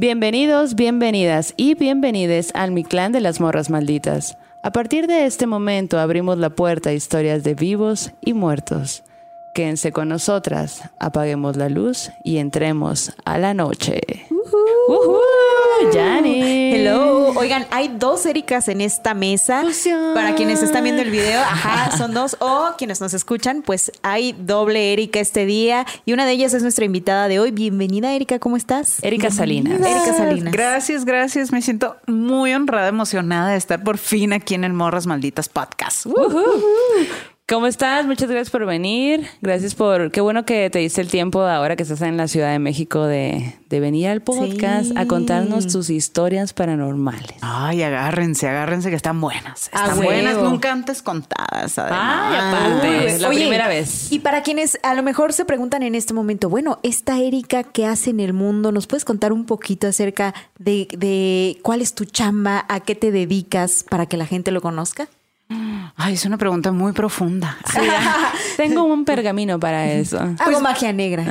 Bienvenidos, bienvenidas y bienvenides al Mi Clan de las Morras Malditas. A partir de este momento abrimos la puerta a historias de vivos y muertos. Quédense con nosotras, apaguemos la luz y entremos a la noche. Ujú. Jani. Hello. Oigan, hay dos Ericas en esta mesa. Fusión. Para quienes están viendo el video, ajá, son dos. O quienes nos escuchan, pues hay doble Erika este día. Y una de ellas es nuestra invitada de hoy. Bienvenida, Erika, ¿cómo estás? Erika Salinas. Erika Salinas. Gracias, gracias. Me siento muy honrada, emocionada de estar por fin aquí en el Morras Malditas Podcast. Uh. ¿Cómo estás? Muchas gracias por venir. Gracias por... Qué bueno que te diste el tiempo ahora que estás en la Ciudad de México de, de venir al podcast Sí. a contarnos tus historias paranormales. Ay, agárrense, agárrense que están buenas. Están buenas, nunca antes contadas. Ay, además. aparte, es la Oye, primera vez. Y para quienes a lo mejor se preguntan en este momento, bueno, esta Erika, ¿qué hace en el mundo? ¿Nos puedes contar un poquito acerca de, de cuál es tu chamba, a qué te dedicas para que la gente lo conozca? Ay, es una pregunta muy profunda. Tengo un pergamino para eso. Hago magia negra.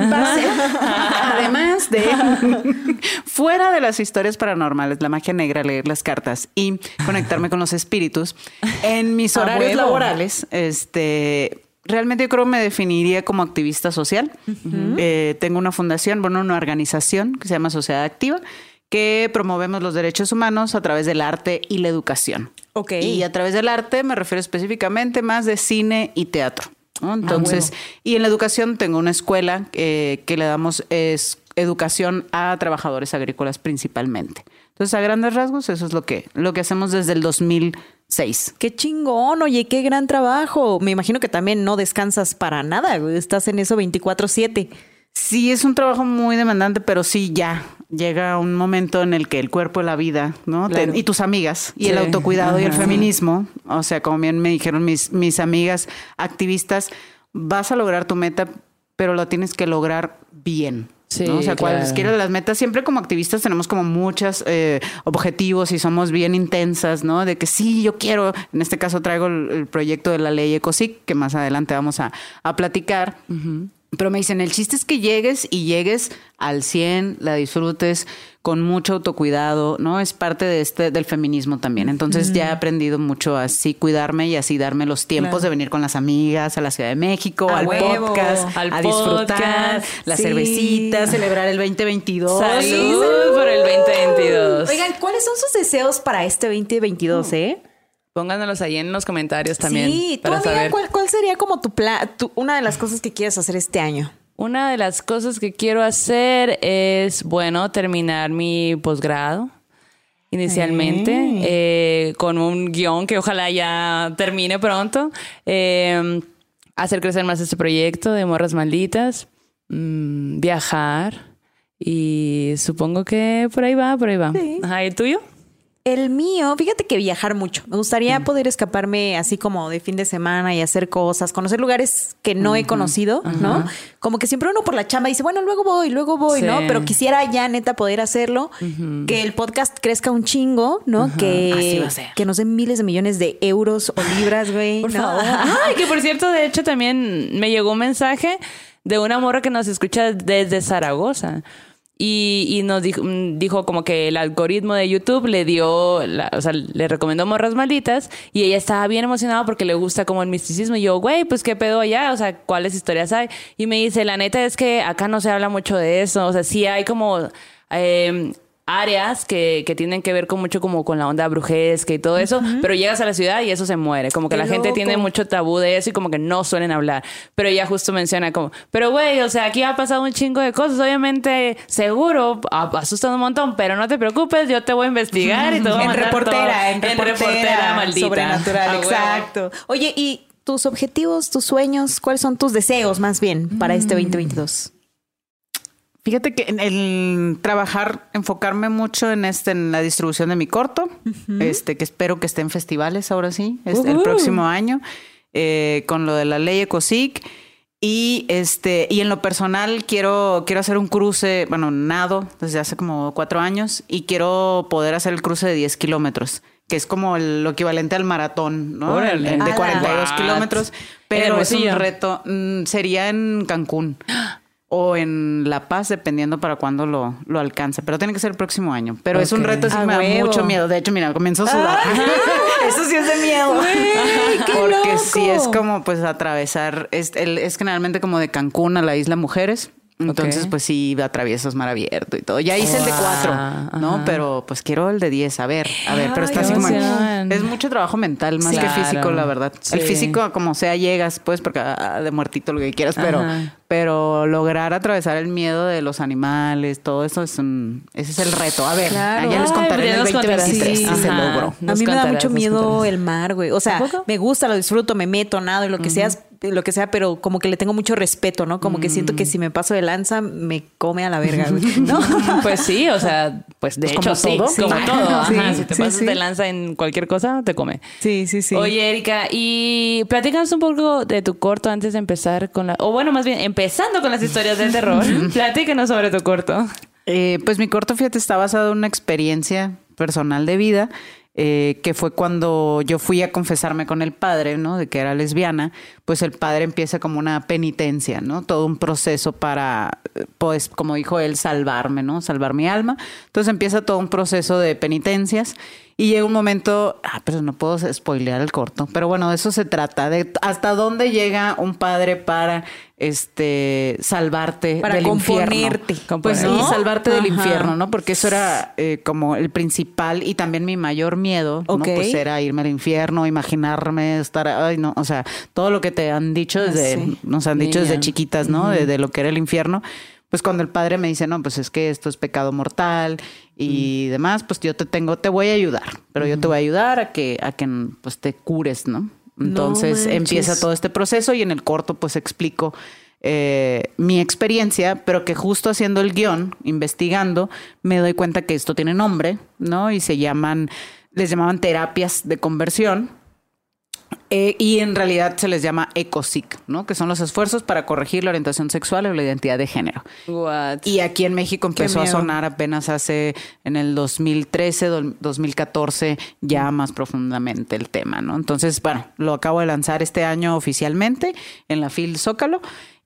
Además de fuera de las historias paranormales, la magia negra, leer las cartas y conectarme con los espíritus, en mis A horarios huevo. laborales, este realmente yo creo que me definiría como activista social. Eh, tengo una fundación, bueno, una organización que se llama Sociedad Activa que promovemos los derechos humanos a través del arte y la educación. Ok. Y a través del arte me refiero específicamente más de cine y teatro. ¿no? Entonces, y en la educación tengo una escuela eh, que le damos es, educación a trabajadores agrícolas principalmente. Entonces, a grandes rasgos, eso es lo que, lo que hacemos desde el 2006. Qué chingón, oye, qué gran trabajo. Me imagino que también no descansas para nada, estás en eso 24/7. Sí, es un trabajo muy demandante, pero sí ya llega un momento en el que el cuerpo y la vida, ¿no? Te- y tus amigas, y Sí. el autocuidado y el feminismo, o sea, como bien me dijeron mis, mis amigas activistas, vas a lograr tu meta, pero lo tienes que lograr bien. Sí, ¿no? O sea, claro. cualquiera de las metas, siempre como activistas tenemos como muchos objetivos y somos bien intensas, ¿no? De que sí, yo quiero, en este caso traigo el, el proyecto de la ley ECOSIC, que más adelante vamos a, a platicar. Pero me dicen, el chiste es que llegues y llegues al 100, la disfrutes con mucho autocuidado, ¿no? Es parte de este del feminismo también. Entonces ya he aprendido mucho a así cuidarme y así darme los tiempos Claro. de venir con las amigas a la Ciudad de México, A al huevo. podcast, Al a disfrutar, podcast. la Sí. cervecita, celebrar el 2022. Salud por el 2022. Oigan, ¿cuáles son sus deseos para este 2022, eh? Pónganos ahí en los comentarios también sí, tú, para amiga, saber. ¿cuál, cuál sería como tu plan, tu- una de las cosas que quieres hacer este año? Una de las cosas que quiero hacer es, bueno, terminar mi posgrado inicialmente eh, con un guion que ojalá ya termine pronto. Eh, hacer crecer más este proyecto de Morras Malditas, mm, viajar y supongo que por ahí va, por ahí va. Sí. Ajá, ¿y el tuyo? El mío, fíjate que viajar mucho. Me gustaría poder escaparme así como de fin de semana y hacer cosas, conocer lugares que no he conocido, ¿no? Como que siempre uno por la chamba dice, bueno, luego voy, luego voy, Sí. ¿no? Pero quisiera ya neta poder hacerlo, que el podcast crezca un chingo, ¿no? Así Que, va a ser. que nos den miles de millones de euros o libras, güey. Por ¿no? favor. Ay, que por cierto, de hecho, también me llegó un mensaje de una morra que nos escucha desde Zaragoza. Y, y nos dijo, mm, dijo como que el algoritmo de YouTube le dio, la- o sea, le recomendó Morras Malditas y ella estaba bien emocionada porque le gusta como el misticismo. Y yo, güey, pues qué pedo allá, o sea, ¿cuáles historias hay? Y me dice, la neta es que acá no se habla mucho de eso, o sea, sí hay como... eh, áreas que, que tienen que ver con mucho como con la onda brujesca y todo eso, pero llegas a la ciudad y eso se muere, como que Qué la gente tiene mucho tabú de eso y como que no suelen hablar, pero ella justo menciona como, pero güey, o sea, aquí ha pasado un chingo de cosas, obviamente, seguro, a- asusta un montón, pero no te preocupes, yo te voy a investigar y te voy a En reportera, todo. en reportera, maldita. Sobrenatural, A huevo. exacto. Oye, ¿y tus objetivos, tus sueños, cuáles son tus deseos más bien para este 2022? Fíjate que en el trabajar, enfocarme mucho en este, en la distribución de mi corto, este, que espero que esté en festivales ahora sí, este, el Ujú. próximo año, eh, con lo de la ley ECOSIC. Y este, y en lo personal quiero, quiero hacer un cruce, bueno, nado desde hace como cuatro años y quiero poder hacer el cruce de 10 kilómetros, que es como el- lo equivalente al maratón, ¿no? Órale. El de ¡Hala! 42 What? kilómetros. Pero es un reto, mm, sería en Cancún. O en La Paz, dependiendo para cuándo lo, lo alcance. Pero tiene que ser el próximo año. Pero es un reto, sí A me da mucho miedo. De hecho, mira, comienzo a sudar. Eso sí es de miedo. qué Porque loco. sí es como pues atravesar, es, el- es generalmente como de Cancún a la isla Mujeres. Entonces, Ok. pues sí, atraviesas mar abierto y todo. Ya hice el de cuatro, Wow, ¿no? ajá. Pero pues quiero el de 10, a ver, a ver, pero está así como... emoción. Es mucho trabajo mental más Sí. que Claro. físico, la verdad. El Sí. físico, como sea, llegas, pues, porque ah, de muertito lo que quieras, pero, Ajá. pero lograr atravesar el miedo de los animales, todo eso es un... Ese es el reto. A ver, Claro. ya les contaré en el nos contarás. 2023 si se logró. A mí me da mucho miedo el mar, güey. O sea, me gusta, lo disfruto, me meto, nado y lo que sea, lo que sea, pero como que le tengo mucho respeto, ¿no? Como que siento que si me paso de lanza, me come a la verga, güey. ¿No? Pues sí, o sea, pues de Pues hecho como sí, todo. como Sí. todo. Ajá, Sí, si te pasas de lanza en cualquier cosa, te come. Sí, sí, sí. Oye, Erika, y platícanos un poco de tu corto antes de empezar con la... O bueno, más bien, empezando con las historias de terror. platícanos sobre tu corto. Eh, pues mi corto, fíjate, está basado en una experiencia personal de vida, eh, que fue cuando yo fui a confesarme con el padre, ¿no? De que era lesbiana, pues el padre empieza como una penitencia, ¿no? Todo un proceso para, pues, como dijo él, salvarme, ¿no? Salvar mi alma. Entonces empieza todo un proceso de penitencias. Y llega un momento, ah, pero no puedo spoilear el corto, pero bueno, de eso se trata, de hasta dónde llega un padre para este salvarte Para del componerte. infierno. Pues ¿No? salvarte del infierno, ¿no? Porque eso era eh, como el principal y también mi mayor miedo, ¿no? Ok. Pues era irme al infierno, imaginarme estar, ay, no, o sea, todo lo que te han dicho desde, sí. nos han dicho desde chiquitas, ¿no? de, de lo que era el infierno. Pues cuando el padre me dice, no, pues es que esto es pecado mortal y demás, pues yo te tengo, te voy a ayudar, pero yo te voy a ayudar a que, a que pues te cures, ¿no? Entonces empieza todo este proceso y en el corto pues explico eh, mi experiencia, pero que justo haciendo el guion, investigando, me doy cuenta que esto tiene nombre, ¿no? Y se llaman, les llamaban terapias de conversión. Eh, y en realidad se les llama ECOSIC, ¿no? Que son los esfuerzos para corregir la orientación sexual o la identidad de género. What? Y aquí en México empezó a sonar apenas hace en el 2013, do- 2014, ya más profundamente el tema, ¿no? Entonces, bueno, lo acabo de lanzar este año oficialmente en la FIL Zócalo.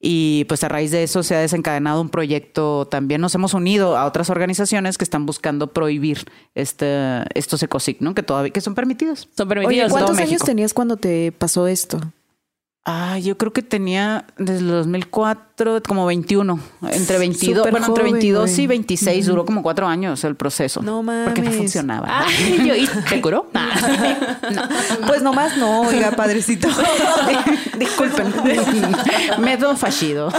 Y pues a raíz de eso se ha desencadenado un proyecto. También nos hemos unido a otras organizaciones que están buscando prohibir este, estos ecosic, ¿no? Que todavía que son permitidos. Son permitidos. ¿cuántos años México. tenías cuando te pasó esto? Ah, yo creo que tenía desde el 2004 como 21, entre 22, Súper bueno, entre joven, 22 y güey. 26, duró como cuatro años el proceso. No Porque no mames. funcionaba. Ay, yo, ¿y te curó? Pues nomás no, oiga, padrecito. Disculpen. Método fallido.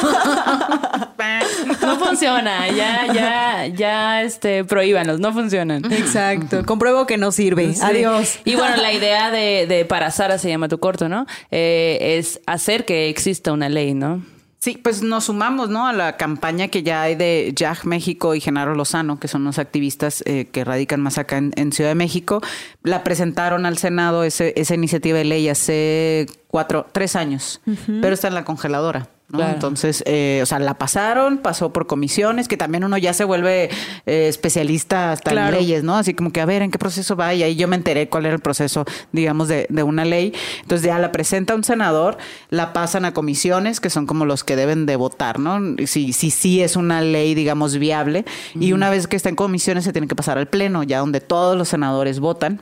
No funciona. Ya, ya, ya, este, prohíbanos. No funcionan. Exacto. Compruebo que no sirve. Sí. Adiós. Y bueno, la idea de, de Para Sara se llama tu corto, ¿no? Eh, es hacer que exista una ley, ¿no? Sí, pues nos sumamos, ¿no? A la campaña que ya hay de JAG México y Genaro Lozano, que son los activistas eh, que radican más acá en, en Ciudad de México. La presentaron al Senado ese- esa iniciativa de ley hace cuatro, tres años, pero está en la congeladora. ¿No? Claro. Entonces, eh, o sea, la pasaron, pasó por comisiones, que también uno ya se vuelve eh, especialista hasta Claro. en leyes, ¿no? Así como que a ver en qué proceso va y ahí yo me enteré cuál era el proceso, digamos, de, de una ley. Entonces ya la presenta un senador, la pasan a comisiones, que son como los que deben de votar, ¿no? Si sí si, es una ley, digamos, viable. Y una vez que está en comisiones se tiene que pasar al pleno, ya donde todos los senadores votan.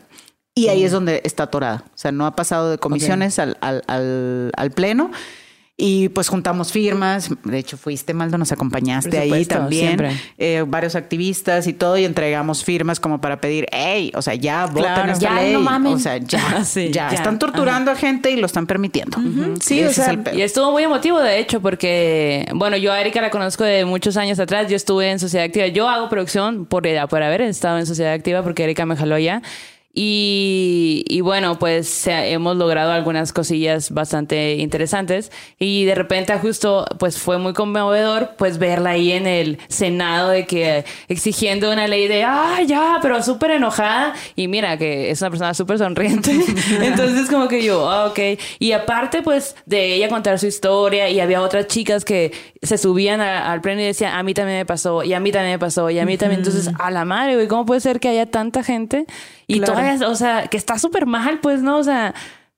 Y ahí es donde está atorada. O sea, no ha pasado de comisiones al, al, al, al pleno. Y pues juntamos firmas. De hecho, fuiste, Maldo, nos acompañaste ahí también. Eh, varios activistas y todo. Y entregamos firmas como para pedir, hey, o sea, ya voten Claro. esta Ya, ley. no mamen. O sea, ya, Sí, ya. ya. Están torturando a gente y lo están permitiendo. Sí, Ese o es sea, el pedo. Y estuvo muy emotivo, de hecho, porque, bueno, yo a Erika la conozco de muchos años atrás. Yo estuve en Sociedad Activa. Yo hago producción por, por haber estado en Sociedad Activa, porque Erika me jaló allá. Y, y bueno, pues hemos logrado algunas cosillas bastante interesantes. Y de repente, justo, pues fue muy conmovedor, pues verla ahí en el Senado de que exigiendo una ley de, ah, ya, pero súper enojada. Y mira, que es una persona súper sonriente. Entonces, como que yo, ah, ok. Y aparte, pues, de ella contar su historia, y había otras chicas que se subían a- al pleno y decían, a mí también me pasó, y a mí también me pasó, y a mí también. Entonces, a la madre, güey, ¿cómo puede ser que haya tanta gente? Y Claro. todavía, o sea, que está súper mal, pues, ¿no? O sea,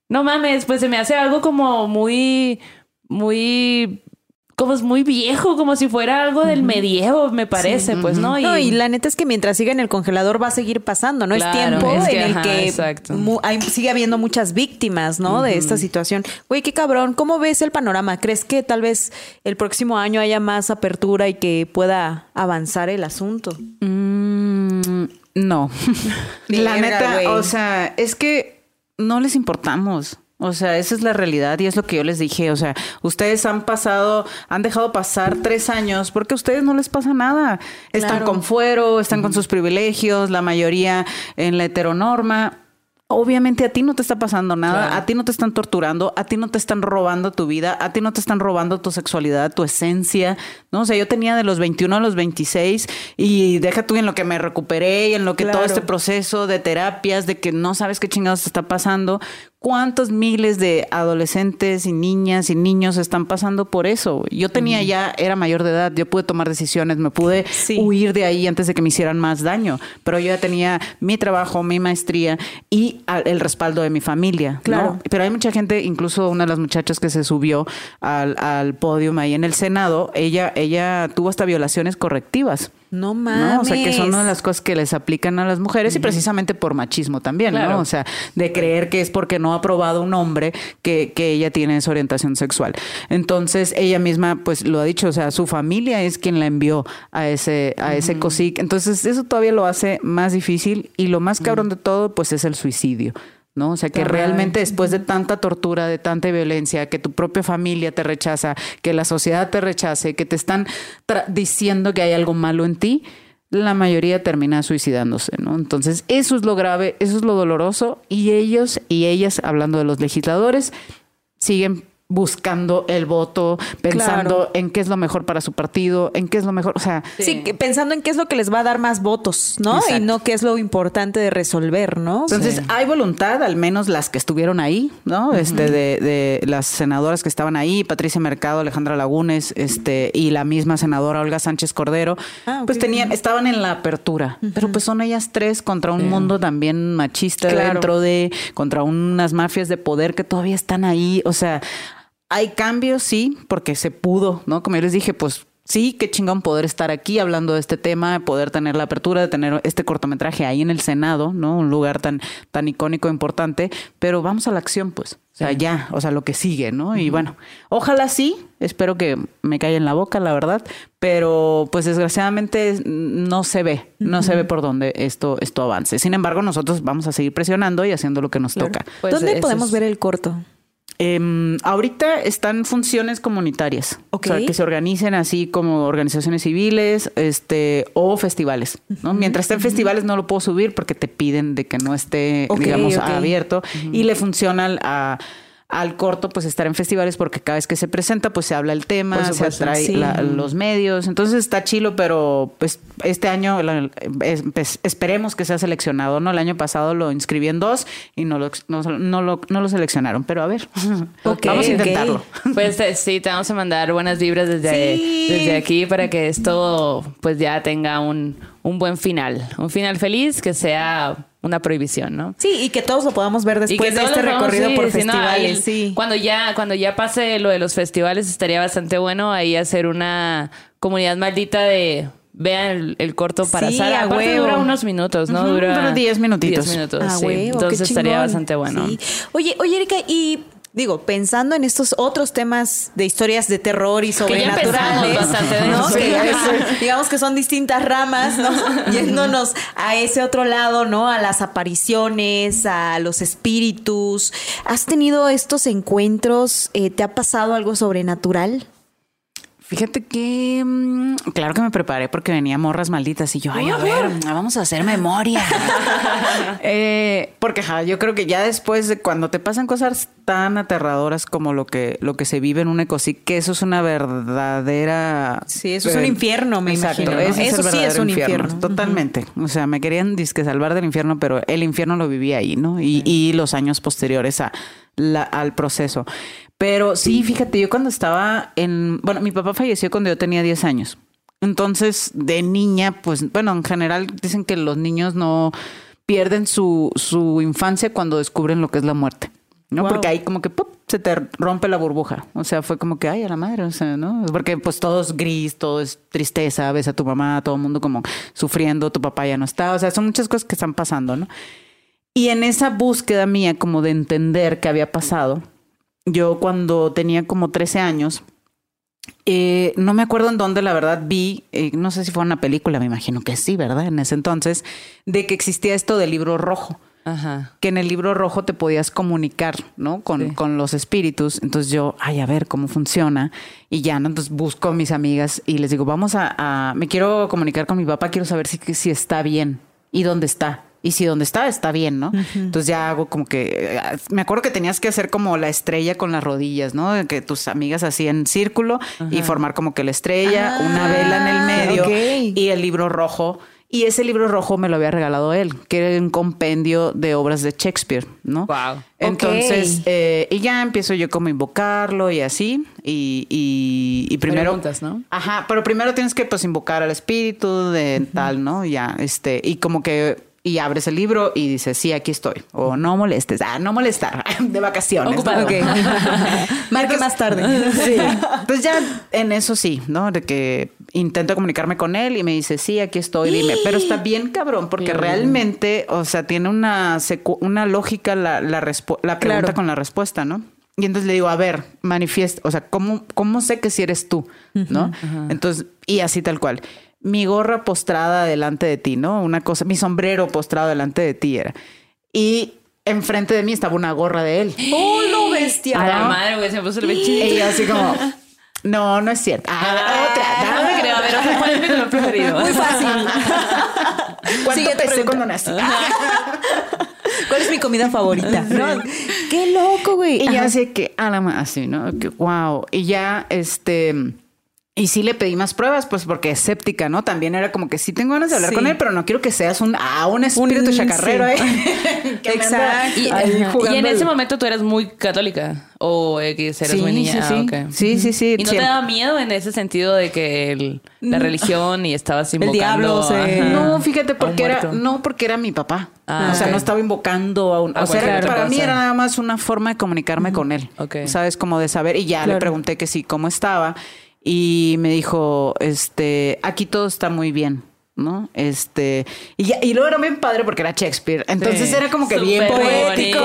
no mames, pues se me hace algo como muy, muy como es muy viejo, como si fuera algo del medievo, me parece, pues, ¿no? Y, no, y la neta es que mientras siga en el congelador va a seguir pasando, ¿no? Claro, es tiempo es que, en el ajá, que hay- sigue habiendo muchas víctimas, ¿no? De esta situación. Güey, qué cabrón. ¿Cómo ves el panorama? ¿Crees que tal vez el próximo año haya más apertura y que pueda avanzar el asunto? Mm, no. la neta, o sea, es que no les importamos. O sea, esa es la realidad y es lo que yo les dije. O sea, ustedes han pasado, han dejado pasar tres años porque a ustedes no les pasa nada. Están Claro. con fuero, están con sus privilegios, la mayoría en la heteronorma. Obviamente a ti no te está pasando nada, Claro. a ti no te están torturando, a ti no te están robando tu vida, a ti no te están robando tu sexualidad, tu esencia, ¿no? O sea, yo tenía de los 21 a los 26 y deja tú en lo que me recuperé y en lo que todo este proceso de terapias, de que no sabes qué chingados te está pasando, cuántos miles de adolescentes y niñas y niños están pasando por eso. Yo tenía ya, era mayor de edad, yo pude tomar decisiones, me pude Sí. huir de ahí antes de que me hicieran más daño, pero yo ya tenía mi trabajo, mi maestría y el respaldo de mi familia. ¿no? Claro. Pero hay mucha gente, incluso una de las muchachas que se subió al, al podio ahí en el Senado, ella, ella tuvo hasta violaciones correctivas. No mames. ¿no? O sea, que son una de las cosas que les aplican a las mujeres y precisamente por machismo también, Claro. ¿no? O sea, de creer que es porque no ha probado un hombre que, que ella tiene esa orientación sexual. Entonces, ella misma, pues lo ha dicho, o sea, su familia es quien la envió a ese, a ese COSIC. Entonces, eso todavía lo hace más difícil y lo más cabrón de todo, pues es el suicidio. ¿No? O sea, que realmente después de tanta tortura, de tanta violencia, que tu propia familia te rechaza, que la sociedad te rechace, que te están diciendo que hay algo malo en ti, la mayoría termina suicidándose, ¿no? Entonces, eso es lo grave, eso es lo doloroso y ellos y ellas, hablando de los legisladores, siguen buscando el voto, pensando Claro. en qué es lo mejor para su partido, en qué es lo mejor, o sea, Sí, que pensando en qué es lo que les va a dar más votos, ¿no? Exacto. Y no qué es lo importante de resolver, ¿no? Entonces, hay voluntad, al menos las que estuvieron ahí, ¿no? Este, de, de las senadoras que estaban ahí, Patricia Mercado, Alejandra Lagunes, este, y la misma senadora Olga Sánchez Cordero, Ah, pues tenían, estaban en la apertura. Pero pues son ellas tres contra un mundo también machista Claro. dentro de, contra unas mafias de poder que todavía están ahí. O sea, hay cambios, sí, porque se pudo, ¿no? Como yo les dije, pues sí, qué chingón poder estar aquí hablando de este tema, poder tener la apertura de tener este cortometraje ahí en el Senado, ¿no? Un lugar tan, tan icónico e importante, pero vamos a la acción, pues. O sea, ya, o sea, lo que sigue, ¿no? Y bueno, ojalá sí, espero que me caiga en la boca, la verdad, pero pues desgraciadamente no se ve, no se ve por dónde esto, esto avance. Sin embargo, nosotros vamos a seguir presionando y haciendo lo que nos toca. Pues ¿Dónde podemos es- ver el corto? Em, ahorita están funciones comunitarias, o sea, que se organicen así como organizaciones civiles, este, o festivales. ¿no? Mientras estén festivales no lo puedo subir porque te piden de que no esté, digamos, abierto y le funciona al, a- al corto pues estar en festivales porque cada vez que se presenta pues se habla el tema, se atrae sí. la- los medios, entonces está chilo, pero pues este año la- es- pues, esperemos que sea seleccionado, ¿no? El año pasado lo inscribí en dos y no lo, no, no lo, no lo seleccionaron, pero a ver, vamos a intentarlo. Pues eh, sí, te vamos a mandar buenas vibras desde, Sí. desde aquí para que esto pues ya tenga un, un buen final. Un final feliz que sea una prohibición, ¿no? Sí, y que todos lo podamos ver después de todos este recorrido sí, por sí, no, festivales. ahí, sí. Cuando ya, cuando ya pase lo de los festivales, estaría bastante bueno ahí hacer una comunidad maldita de vean el, el corto para Sí, Sara. a Aparte huevo. dura unos minutos, ¿no? Dura dura 10 minutitos. 10 minutos, Ah, sí. huevo, Entonces estaría bastante bueno. Sí. Oye, oye, Erika, y digo, pensando en estos otros temas de historias de terror y sobrenaturales, ¿no? Que digamos que son distintas ramas, ¿no? Yéndonos a ese otro lado, ¿no? A las apariciones, a los espíritus. ¿Has tenido estos encuentros? Eh, ¿Te ha pasado algo sobrenatural? Fíjate que, mm, claro que me preparé porque venía morras malditas y yo, ay, a ver, vamos a hacer memoria. Eh, porque ja, yo creo que ya después de cuando te pasan cosas tan aterradoras como lo que, lo que se vive en un ecosic, que eso es una verdadera... Sí, eso es un infierno, me Exacto, imagino, Eso sí es un infierno. Totalmente. O sea, me querían disque salvar del infierno, pero el infierno lo viví ahí, ¿no? Y, y los años posteriores a la- al proceso. Pero sí, fíjate, yo cuando estaba en... Bueno, mi papá falleció cuando yo tenía 10 años. Entonces, de niña, pues, bueno, en general dicen que los niños no pierden su, su infancia cuando descubren lo que es la muerte. ¿no? Wow. Porque ahí como que ¡pup! se te rompe la burbuja. O sea, fue como que, ay, a la madre, o sea, ¿no? Porque pues todo es gris, todo es tristeza, ves a tu mamá, todo el mundo como sufriendo, tu papá ya no está. O sea, son muchas cosas que están pasando, ¿no? Y en esa búsqueda mía como de entender qué había pasado, yo cuando tenía como 13 años, eh, no me acuerdo en dónde, la verdad, vi, eh, no sé si fue una película, me imagino que sí, ¿verdad? En ese entonces, de que existía esto del libro rojo Ajá. que en el libro rojo te podías comunicar, ¿no? Con, Sí. con los espíritus. Entonces yo, ay, a ver cómo funciona. Y ya, ¿no? Entonces busco a mis amigas y les digo, vamos a, a- me quiero comunicar con mi papá, quiero saber si, si está bien y dónde está. Y si dónde está, está bien, ¿no? Entonces ya hago como que, me acuerdo que tenías que hacer como la estrella con las rodillas, ¿no? Que tus amigas hacían círculo y formar como que la estrella, una vela en el medio ok. y el libro rojo. Y ese libro rojo me lo había regalado él, que era un compendio de obras de Shakespeare, ¿no? Wow. Entonces, Ok. eh, y ya empiezo yo como a invocarlo y así. Y, y, y primero. Preguntas, ¿no? Ajá, pero primero tienes que pues invocar al espíritu de tal, ¿no? Ya, este, y como que. Y abres el libro y dices, sí, aquí estoy. O no molestes. Ah, no molestar. De vacaciones. Ocupado. ¿no? Ok. Marque más tarde. Sí. Pues ya en eso sí, ¿no? De que intento comunicarme con él y me dice, sí, aquí estoy, dime. Pero está bien cabrón, porque realmente, o sea, tiene una, secu- una lógica la, la, la pregunta Claro. con la respuesta, ¿no? Y entonces le digo, a ver, manifiesta, o sea, ¿cómo, cómo sé que si eres tú? ¿No? Entonces, y así tal cual. Mi gorra postrada delante de ti, ¿no? Una cosa, mi sombrero postrado delante de ti era. Y enfrente de mí estaba una gorra de él. ¡Oh, lo bestia! A la madre, güey, se me puso el bechito. Y yo así como, no, no es cierto. Ah, otra. No me creo. A ver, ¿cuál es mi color preferido? Muy fácil. ¿Cuánto Siguiente pesé cuando nací? ¿Cuál es mi comida favorita? ¿No? ¡Qué loco, güey! Y ya así que, a la ma- así, ¿no? Que, wow. Y ya, este... Y sí le pedí más pruebas, pues porque es escéptica, ¿no? También era como que sí tengo ganas de hablar Sí. con él, pero no quiero que seas un, ah, un espíritu Un- chacarrero, sí. ¿eh? Que Exacto. Y, en el- ese momento tú eras muy católica o X, eras Sí, muy niña. sí, Ah, sí. Sí, sí, sí. ¿Y no te daba miedo en ese sentido de que el- la religión y estabas invocando? diablo se- ajá, No, fíjate, porque era, no, porque era mi papá. Ah, o sea, no estaba invocando a un. O sea, era- para mí cosa. era nada más una forma de comunicarme con él. Ok. Sabes, como de saber. Y ya le pregunté que sí, cómo estaba. Y me dijo, este, aquí todo está muy bien. ¿No? Este, y, ya, y luego era bien padre porque era Shakespeare. Entonces Sí. era como que bien poético,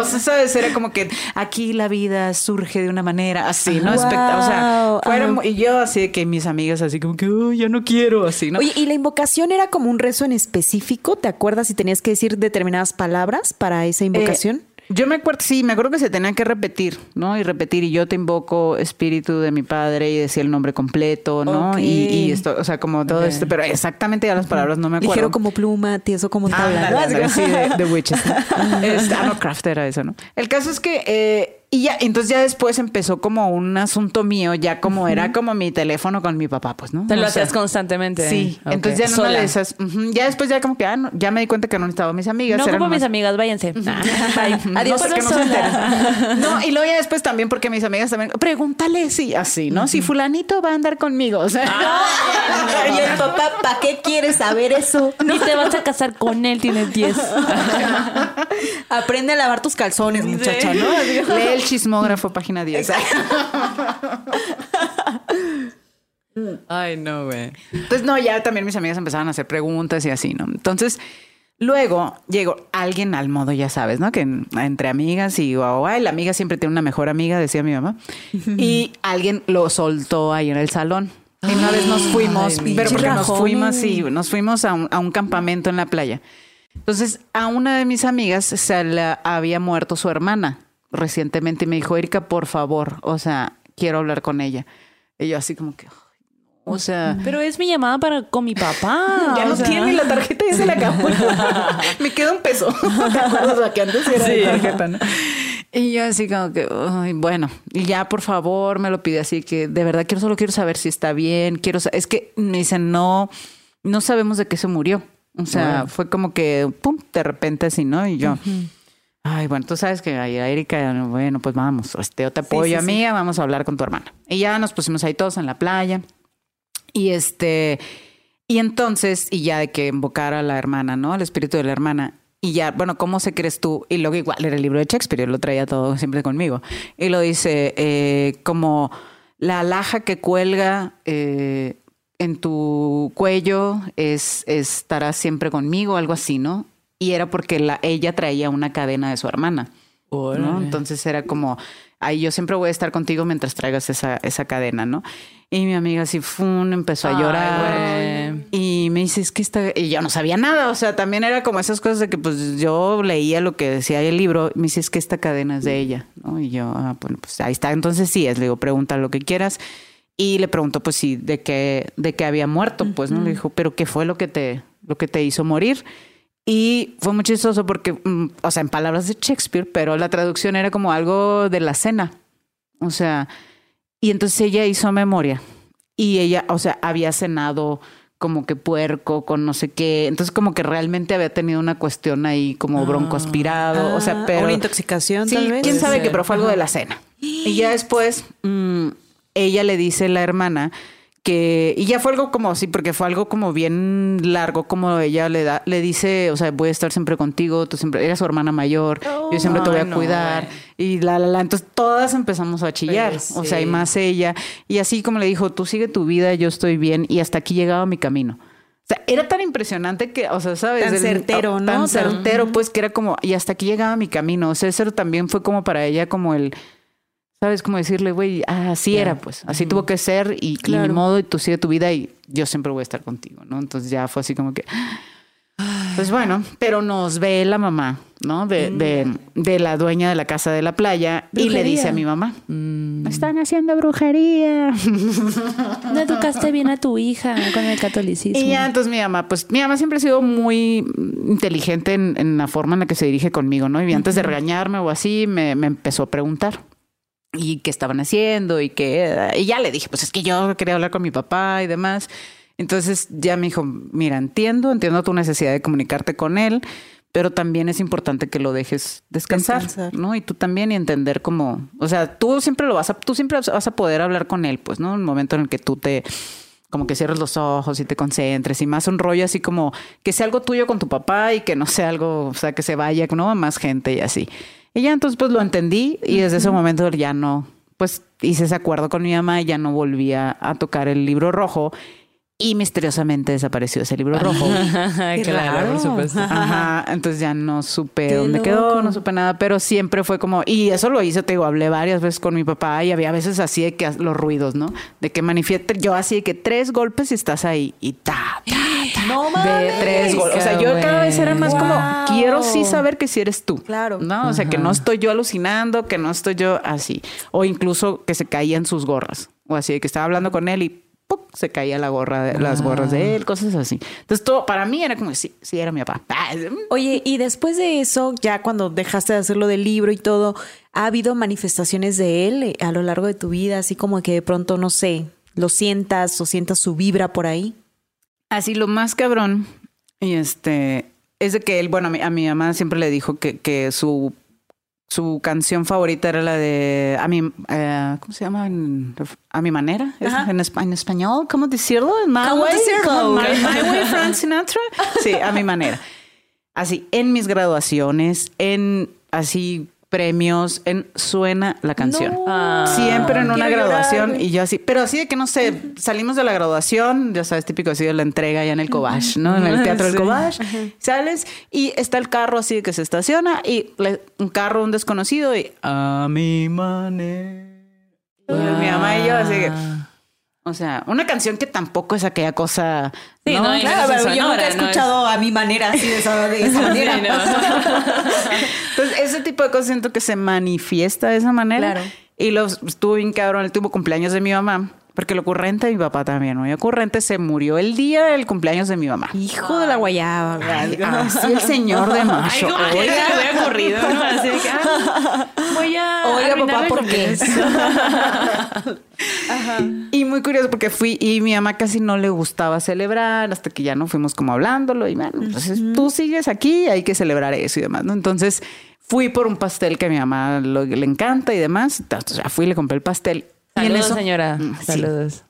O sea, sabes, era como que aquí la vida surge de una manera así, ¿no? Wow. Espectac- o sea, mu- y yo así de que mis amigas así como que, "Ay, ya no quiero, así, ¿no? Oye, ¿y la invocación era como un rezo en específico? ¿Te acuerdas si tenías que decir determinadas palabras para esa invocación? Eh, yo me acuerdo, sí, me acuerdo que se tenía que repetir, ¿no? Y repetir, y yo te invoco espíritu de mi padre y decía el nombre completo, ¿no? Y, y esto, o sea, como todo Ok. esto, pero exactamente ya las palabras no me acuerdo. Ligero como pluma, tieso como tabla. Ándale, sí, de, de Witches. ¿no? Ah, no, Craft era eso, ¿no? El caso es que, eh, y ya, entonces ya después empezó como un asunto mío, ya como era como mi teléfono con mi papá, pues, ¿no? Te lo O sea, hacías constantemente. Sí, entonces ya en una Sola. de esas, ujú, ya después ya como que, ah, no, ya me di cuenta que no necesitaba mis amigas. No ocupo mis amigas, váyanse. Bye. Adiós, no, no no se. No, y luego ya después también porque mis amigas también, pregúntale si así, ¿no? Si fulanito va a andar conmigo, o sea. Y el papá, ¿para qué quieres saber eso? Ni te vas a casar con él, tienes 10. Aprende a lavar tus calzones, muchacha, ¿no? Lee el chismógrafo, página 10. Ay, no, güey. Entonces, no, ya también mis amigas empezaban a hacer preguntas y así, ¿no? Entonces, luego llegó alguien al modo, ya sabes, ¿no? Que en- entre amigas y, wow, ay, la amiga siempre tiene una mejor amiga, decía mi mamá. Y alguien lo soltó ahí en el salón. Y una vez nos fuimos, Ay, pero porque nos fuimos, sí, nos fuimos a un, a un campamento en la playa. Entonces, a una de mis amigas se le había muerto su hermana recientemente y me dijo, Erika, por favor, o sea, quiero hablar con ella. Y yo así como que, o sea... Pero es mi llamada para con mi papá. Ya no sea. tiene la tarjeta y se la acabó. Me queda un peso. ¿Te acuerdas? La que antes era de tarjeta, ¿no? Y yo así como que, ay, bueno, y ya por favor me lo pide así que de verdad quiero solo quiero saber si está bien, quiero es que me dicen no no sabemos de qué se murió. O sea, fue como que pum, de repente así, ¿no? Y yo Ay, bueno, tú sabes que ahí Erika, bueno, pues vamos, este, yo te apoyo sí, sí. mí, vamos a hablar con tu hermana. Y ya nos pusimos ahí todos en la playa. Y este, y entonces, y ya de que invocar a la hermana, ¿no? Al espíritu de la hermana. Y ya, bueno, ¿cómo se crees tú? Y luego igual era el libro de Shakespeare, yo lo traía todo siempre conmigo. Y lo dice eh, como la alhaja que cuelga eh, en tu cuello es, estará siempre conmigo, algo así, ¿no? Y era porque la, ella traía una cadena de su hermana. ¿no? Entonces era como, ahí yo siempre voy a estar contigo mientras traigas esa, esa cadena, ¿no? Y mi amiga así, fun, empezó a llorar. y me dice, es que está... Y yo no sabía nada, o sea, también era como esas cosas de que pues yo leía lo que decía el libro. Me dice, es que esta cadena es de ella, ¿no? Y yo, ah, bueno, pues ahí está. Entonces sí, es, le digo, pregunta lo que quieras. Y le pregunto, pues sí, de qué, de qué había muerto, pues, ¿no? Le dijo, pero ¿qué fue lo que te, lo que te hizo morir? Y fue muy chistoso porque, mm, o sea, en palabras de Shakespeare, pero la traducción era como algo de la cena. O sea, y entonces ella hizo memoria. Y ella, o sea, había cenado como que puerco con no sé qué. Entonces como que realmente había tenido una cuestión ahí como ah. bronco aspirado. o sea, ah, pero... Una intoxicación sí, tal vez. quién sabe qué, pero fue algo de la cena. Y ya después mm, ella le dice a la hermana que y ya fue algo como así porque fue algo como bien largo como ella le da le dice o sea voy a estar siempre contigo tú siempre eres su hermana mayor yo siempre te voy a cuidar y la la la entonces todas empezamos a chillar pues o sea y más ella y así como le dijo tú sigue tu vida yo estoy bien y hasta aquí llegaba mi camino o sea, era tan impresionante que, o sea, ¿sabes? Tan certero, ¿no? Tan certero, pues, que era como, y hasta aquí llegaba mi camino. O sea, eso también fue como para ella como el, ¿Sabes cómo decirle, güey? así era, pues. Así tuvo que ser y, claro. modo, y tú sigue tu vida y yo siempre voy a estar contigo, ¿no? Entonces ya fue así como que. Pues bueno, pero nos ve la mamá, ¿no? De, mm. de, la dueña de la casa de la playa y le dice a mi mamá: mm. Están haciendo brujería. No educaste bien a tu hija con el catolicismo. Y ya, entonces mi mamá, pues mi mamá siempre ha sido muy inteligente en, la forma en la que se dirige conmigo, ¿no? Y antes de regañarme o así, me, me empezó a preguntar y qué estaban haciendo y que y ya le dije, pues es que yo quería hablar con mi papá y demás. Entonces ya me dijo, mira, entiendo, entiendo tu necesidad de comunicarte con él, pero también es importante que lo dejes descansar, ¿no? Y tú también y entender cómo, o sea, tú siempre lo vas a, tú siempre vas a poder hablar con él, pues, ¿no? En el momento en el que tú te como que cierres los ojos y te concentres y más un rollo así como que sea algo tuyo con tu papá y que no sea algo, o sea, que se vaya, ¿no? A más gente y así. Y ya entonces pues lo entendí y desde ese momento ya no, pues hice ese acuerdo con mi mamá y ya no volvía a tocar el libro rojo y misteriosamente desapareció ese libro rojo. claro, por supuesto. Ajá, entonces ya no supe dónde quedó, no supe nada, pero siempre fue como, y eso lo hice, te digo, hablé varias veces con mi papá y había veces así de que los ruidos, ¿no? De que manifieste, yo así de que tres golpes y estás ahí y ta, ta, ta. No mames. De tres golpes. O sea, yo cada vez era más como, quiero sí saber que si sí eres tú. Claro. ¿No? O sea, que no estoy yo alucinando, que no estoy yo así. O incluso que se caían sus gorras. O así, de que estaba hablando con él y se caía la gorra, de, las gorras de ah. él, cosas así. Entonces todo para mí era como sí, sí era mi papá. Oye, y después de eso, ya cuando dejaste de hacerlo del libro y todo, ¿ha habido manifestaciones de él eh, a lo largo de tu vida, así como que de pronto no sé, lo sientas o sientas su vibra por ahí? Así lo más cabrón y este es de que él, bueno, a mi, a mi mamá siempre le dijo que, que su su canción favorita era la de a mi eh, ¿cómo se llama? a mi manera en, en, español cómo decirlo my ¿Cómo way, decirlo? My, way Frank Sinatra. Sí a mi manera. Así en mis graduaciones en así premios en Suena la canción. Ah. Siempre en una graduación y yo así, pero así de que no sé, salimos de la graduación, ya sabes, típico así de la entrega ya en el Cobach, ¿no? En el Teatro del Cobach, sales y está el carro así que se estaciona y un carro, un desconocido y a mi manera. Mi mamá y yo así que... O sea, una canción que tampoco es aquella cosa. Sí, no, claro, pero yo nunca he escuchado a mi manera así de esa, manera. Entonces, ese tipo de cosas siento que se manifiesta de esa manera. Claro. Y los estuvo bien cabrón, el tuvo cumpleaños de mi mamá. Porque el ocurrente de mi papá también, ¿no? Ocurrente se murió el día del cumpleaños de mi mamá. Hijo de la guayaba. Así el señor de macho. Ay, Oiga, había ocurrido, ¿no? Así que, ah, voy a. Oiga, papá, ¿por qué? Ajá. Y muy curioso porque fui y mi mamá casi no le gustaba celebrar hasta que ya no fuimos como hablándolo y bueno, entonces tú sigues aquí, hay que celebrar eso y demás, ¿no? Entonces fui por un pastel que a mi mamá le encanta y demás, o sea, fui y le compré el pastel Saludos, señora. Mm, Saludos.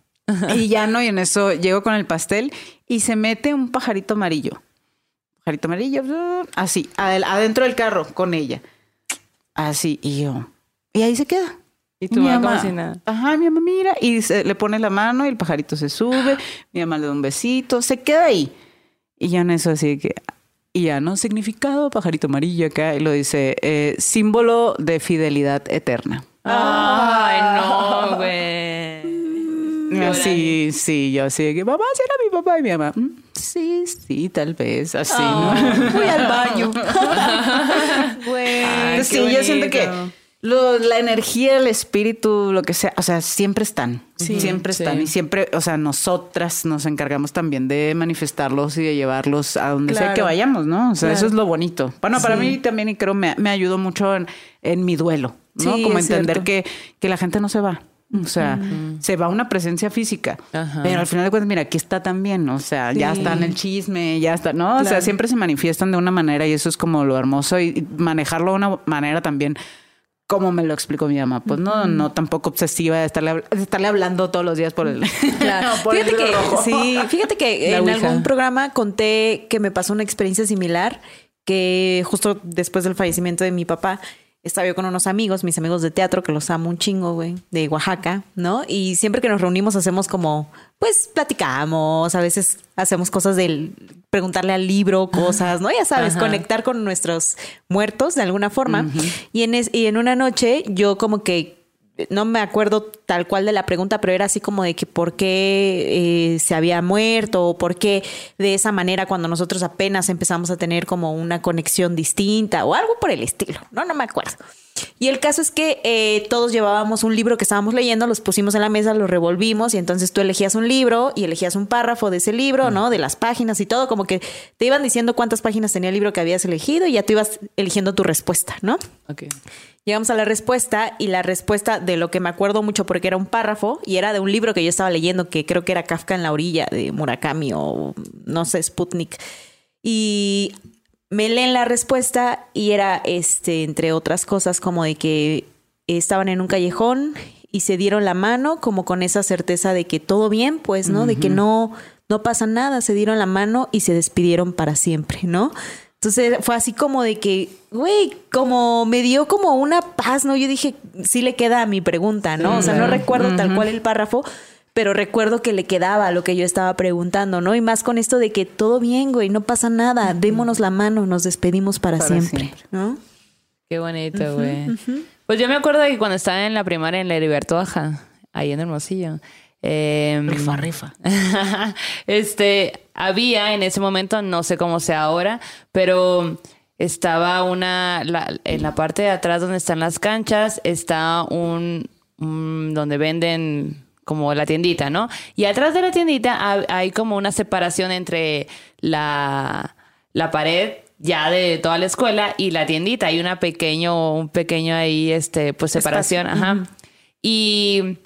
Y ya no, y en eso llego con el pastel y se mete un pajarito amarillo. pajarito amarillo, así, adentro del carro con ella. Así, y yo. Y ahí se queda. Y tú mamá, como si nada. Ajá, mi mamá mira y se, le pone la mano y el pajarito se sube. Mi mamá le da un besito, se queda ahí. Y ya en eso así que, y ya, ¿no? Significado, pajarito amarillo acá, y lo dice, eh, símbolo de fidelidad eterna. Ay, no, güey. Así, sí, yo así que, mamá, si era mi papá y mi mamá. Mm, sí, sí, tal vez, así, ¿no? Voy al baño. Güey. sí, yo siento que la energía, el espíritu, lo que sea, o sea, siempre están. siempre están. Y siempre, o sea, nosotras nos encargamos también de manifestarlos y de llevarlos a donde sea que vayamos, ¿no? O sea, eso es lo bonito. Bueno, para mí también, y creo, me, me ayudó mucho en, mi duelo, ¿no? Como entender que, que la gente no se va. O sea, se va una presencia física. Pero al final de cuentas, mira, aquí está también, o sea, ya está en el chisme, ya está, ¿no? O sea, siempre se manifiestan de una manera y eso es como lo hermoso y manejarlo de una manera también como me lo explicó mi mamá, pues no, no tampoco obsesiva de estarle, estarle hablando todos los días por el. Claro. fíjate que, sí, fíjate que en algún programa conté que me pasó una experiencia similar que justo después del fallecimiento de mi papá estaba yo con unos amigos, mis amigos de teatro, que los amo un chingo, güey, de Oaxaca, ¿no? Y siempre que nos reunimos hacemos como, pues platicamos, a veces hacemos cosas del preguntarle al libro cosas, ¿no? Ya sabes, conectar con nuestros muertos de alguna forma. y, en y en una noche yo como que no me acuerdo tal cual de la pregunta, pero era así como de que por qué eh, se había muerto o por qué de esa manera cuando nosotros apenas empezamos a tener como una conexión distinta o algo por el estilo, no, no me acuerdo. Y el caso es que eh, todos llevábamos un libro que estábamos leyendo, los pusimos en la mesa, los revolvimos y entonces tú elegías un libro y elegías un párrafo de ese libro, ¿no? De las páginas y todo, como que te iban diciendo cuántas páginas tenía el libro que habías elegido y ya tú ibas eligiendo tu respuesta, ¿no? Ok. Llegamos a la respuesta y la respuesta de lo que me acuerdo mucho porque era un párrafo y era de un libro que yo estaba leyendo que creo que era Kafka en la orilla de Murakami o no sé, Sputnik. Y me leen la respuesta y era este entre otras cosas como de que estaban en un callejón y se dieron la mano como con esa certeza de que todo bien, pues, ¿no? De que no no pasa nada, se dieron la mano y se despidieron para siempre, ¿no? Entonces fue así como de que, güey, como me dio como una paz, ¿no? Yo dije, sí le queda a mi pregunta, ¿no? o sea, no recuerdo tal cual el párrafo, pero recuerdo que le quedaba lo que yo estaba preguntando, ¿no? Y más con esto de que todo bien, güey, no pasa nada, démonos la mano, nos despedimos para, siempre, ¿no? Qué bonito, güey. Pues yo me acuerdo de que cuando estaba en la primaria en la Heriberto Baja, ahí en Hermosillo, eh, rifa, rifa. este, había en ese momento, no sé cómo sea ahora, pero estaba una, en la parte de atrás donde están las canchas, está un, donde venden como la tiendita, ¿no? Y atrás de la tiendita hay como una separación entre la, la pared ya de toda la escuela y la tiendita. Hay una pequeño, un pequeño ahí, este, pues separación, ajá. Y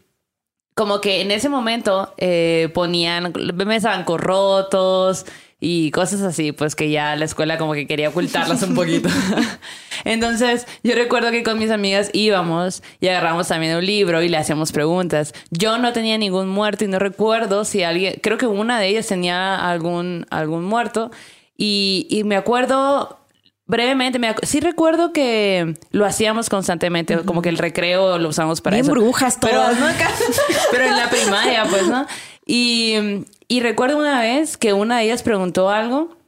como que en ese momento eh, ponían memes rotos y cosas así, pues que ya la escuela como que quería ocultarlas un poquito. Entonces, yo recuerdo que con mis amigas íbamos y agarramos también un libro y le hacíamos preguntas. Yo no tenía ningún muerto y no recuerdo si alguien, creo que una de ellas tenía algún, algún muerto. Y, y me acuerdo brevemente, me sí recuerdo que lo hacíamos constantemente, como que el recreo lo usamos para Bien eso. brujas todas, pero, ¿no? pero en la primaria, pues, ¿no? Y, y recuerdo una vez que una de ellas preguntó algo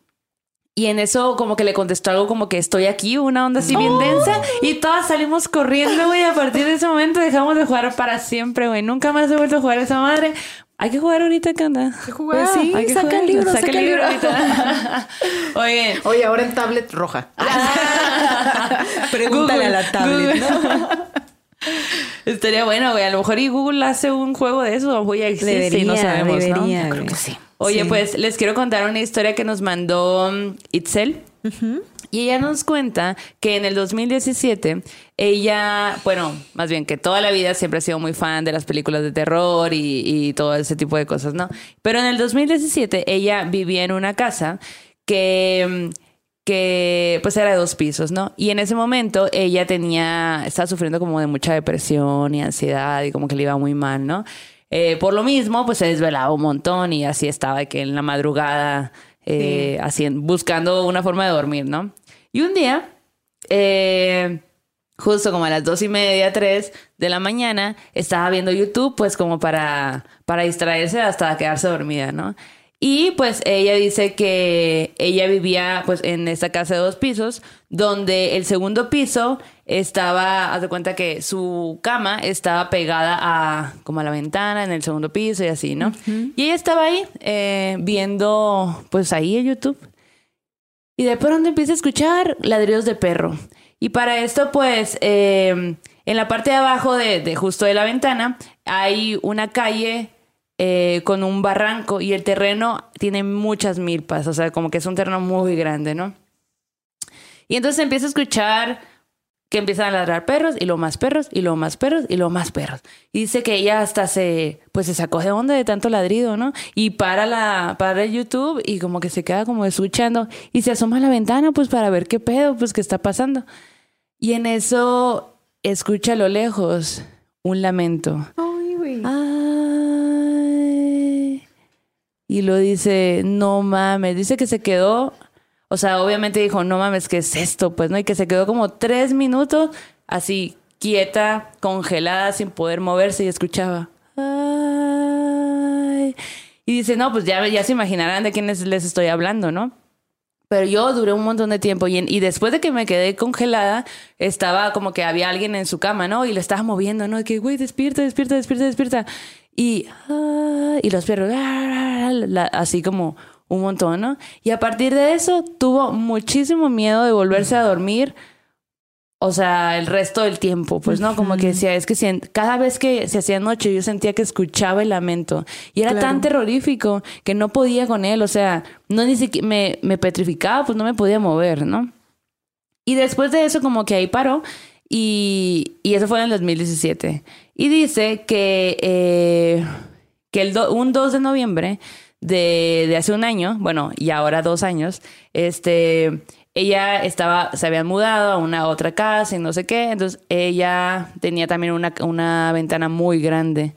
y en eso como que le contestó algo como que estoy aquí, una onda así bien densa. Y todas salimos corriendo, güey. A partir de ese momento dejamos de jugar para siempre, güey. Nunca más he vuelto a jugar esa madre. Hay que jugar ahorita, ¿qué anda? Hay que jugar. Pues sí, Hay que saca el libro, saca, el libro. ahorita. Oye. Oye, ahora en tablet roja. Pregúntale a la tablet, ¿no? Estaría bueno, güey. A lo mejor y Google hace un juego de eso. Voy a existir y no sabemos, debería, ¿no? Creo que sí. Oye, pues les quiero contar una historia que nos mandó Itzel. Y ella nos cuenta que en el 2017 ella, bueno, más bien que toda la vida siempre ha sido muy fan de las películas de terror y, todo ese tipo de cosas, ¿no? Pero en el 2017 ella vivía en una casa que que pues era de dos pisos, ¿no? Y en ese momento ella tenía, estaba sufriendo como de mucha depresión y ansiedad y como que le iba muy mal, ¿no? Eh, por lo mismo, pues se desvelaba un montón y así estaba que en la madrugada eh, haciendo, buscando una forma de dormir, ¿no? Y un día, eh, justo como a las dos y media, tres de la mañana, estaba viendo YouTube, pues como para, para distraerse hasta quedarse dormida, ¿no? Y pues ella dice que ella vivía pues en esta casa de dos pisos, donde el segundo piso estaba, haz de cuenta que su cama estaba pegada a como a la ventana en el segundo piso y así, ¿no? Y ella estaba ahí eh, viendo pues ahí en YouTube. Y de pronto empieza a escuchar ladridos de perro. Y para esto pues eh, en la parte de abajo de, de justo de la ventana hay una calle eh, con un barranco y el terreno tiene muchas milpas, o sea, como que es un terreno muy grande, ¿no? Y entonces empieza a escuchar que empiezan a ladrar perros y luego más perros y luego más perros y luego más perros. Y dice que ella hasta se, pues se sacó de onda de tanto ladrido, ¿no? Y para la, para el YouTube y como que se queda como escuchando y se asoma a la ventana pues para ver qué pedo, pues qué está pasando. Y en eso escucha a lo lejos un lamento. Ay, güey. Ay. Y lo dice, no mames. Dice que se quedó, o sea, obviamente dijo, no mames, ¿qué es esto? Pues, ¿no? Y que se quedó como tres minutos así, quieta, congelada, sin poder moverse y escuchaba. Ay. Y dice, no, pues ya, ya se imaginarán de quiénes les estoy hablando, ¿no? Pero yo duré un montón de tiempo y, en- y después de que me quedé congelada, estaba como que había alguien en su cama, ¿no? Y lo estaba moviendo, ¿no? De que, güey, despierta, despierta, despierta, despierta. Y, ah, y los perros, ah, la- así como un montón, ¿no? Y a partir de eso tuvo muchísimo miedo de volverse a dormir. O sea, el resto del tiempo, pues, ¿no? Como que decía, es que si- cada vez que se hacía noche yo sentía que escuchaba el lamento. Y era tan terrorífico que no podía con él, o sea, no ni siquiera me, me petrificaba, pues no me podía mover, ¿no? Y después de eso como que ahí paró y, y eso fue en el 2017. Y dice que, eh, que el do- un 2 de noviembre de, de hace un año, bueno, y ahora dos años, este, ella estaba, se habían mudado a una otra casa y no sé qué, entonces ella tenía también una, una ventana muy grande.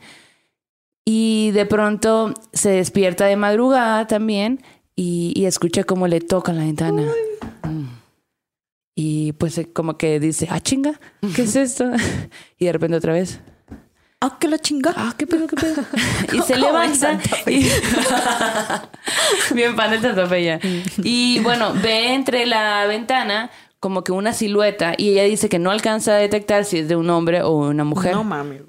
Y de pronto se despierta de madrugada también y, y escucha cómo le tocan la ventana. Mm. Y pues eh, como que dice, ah, chinga, ¿qué es esto? y de repente otra vez, Ah, que la chinga. ah, qué pedo, qué pedo. y se levanta. Y- Bien fan de Santa Fe ya. Y bueno, ve entre la ventana como que una silueta y ella dice que no alcanza a detectar si es de un hombre o una mujer. No mames.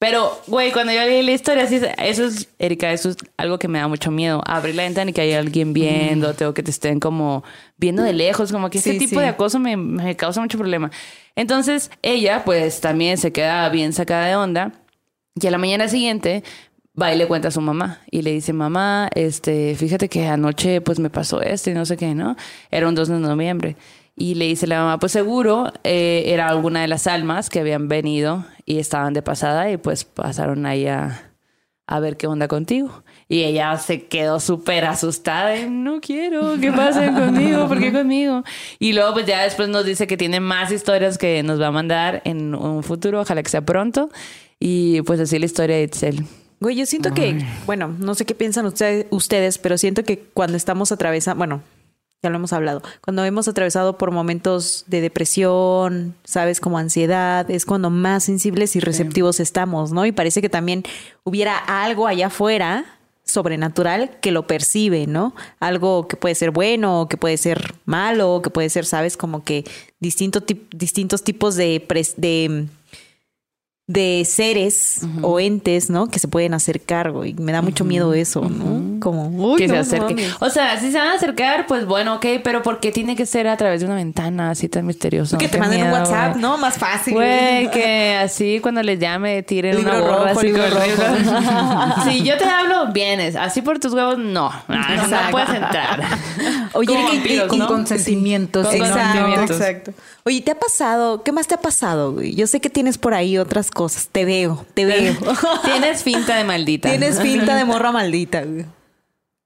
Pero, güey, cuando yo leí la historia, sí, eso es, Erika, eso es algo que me da mucho miedo. Abrir la ventana y que haya alguien viéndote o que te estén como viendo de lejos, como que ese Sí, tipo sí. de acoso me, me causa mucho problema. Entonces, ella, pues, también se queda bien sacada de onda y a la mañana siguiente va y le cuenta a su mamá y le dice, mamá, este, fíjate que anoche, pues, me pasó esto y no sé qué, ¿no? Era un 2 de noviembre. Y le dice la mamá, pues seguro eh, era alguna de las almas que habían venido y estaban de pasada y pues pasaron ahí a, a ver qué onda contigo. Y ella se quedó súper asustada. y, no quiero que pasen conmigo, ¿por qué conmigo? Y luego pues ya después nos dice que tiene más historias que nos va a mandar en un futuro, ojalá que sea pronto. Y pues así la historia de Itzel. Güey, yo siento que, bueno, no sé qué piensan ustedes, ustedes, pero siento que cuando estamos atravesando, bueno, ya lo hemos hablado, cuando hemos atravesado por momentos de depresión, sabes, como ansiedad, es cuando más sensibles y receptivos estamos, ¿no? Y parece que también hubiera algo allá afuera sobrenatural que lo percibe, ¿no? Algo que puede ser bueno, que puede ser malo, que puede ser, sabes, como que distinto distintos tipos de, pres- de de seres o entes, ¿no? Que se pueden acercar, güey. Me da mucho miedo eso, ¿no? Como, uy, que no se acerque. O sea, si se van a acercar, pues bueno, ok, pero ¿por qué tiene que ser a través de una ventana así tan misterioso? Que te manden un WhatsApp. ¿no? Más fácil. Güey, que así cuando les llame tiren Libro una borra rojo, así libro rojo. Si yo te hablo, vienes. Así por tus huevos, no. No, no puedes entrar. Oye, Como que- vampiros, Con ¿no? consentimientos. Con y Exacto, exacto. Oye, ¿te ha pasado? ¿Qué más te ha pasado, güey? Yo sé que tienes por ahí otras cosas. Te veo, te veo. Tienes finta de maldita. Tienes pinta de morra maldita, güey.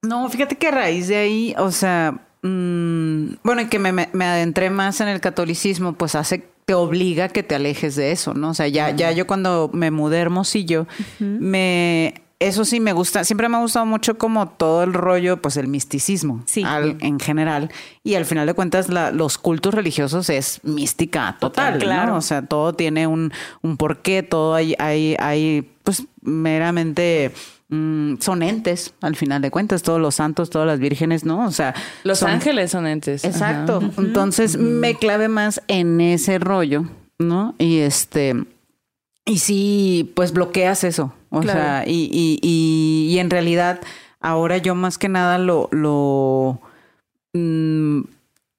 No, fíjate que a raíz de ahí, o sea, mm, bueno, y que me, adentré más en el catolicismo, pues hace, te obliga a que te alejes de eso, ¿no? O sea, ya, ya yo cuando me mudé a Hermosillo, me eso sí me gusta, siempre me ha gustado mucho como todo el rollo, pues el misticismo Sí. al- en general. Y al final de cuentas, la- los cultos religiosos es mística total, Total, claro. ¿no? O sea, todo tiene un, un porqué, todo hay, hay, hay, pues meramente mm, son entes, al final de cuentas, todos los santos, todas las vírgenes, ¿no? O sea, Los son- ángeles son entes. Exacto. Entonces me clave más en ese rollo, ¿no? Y este. Y sí, pues bloqueas eso. O Claro. sea, y, y, y, y en realidad, ahora yo más que nada lo, lo, mm,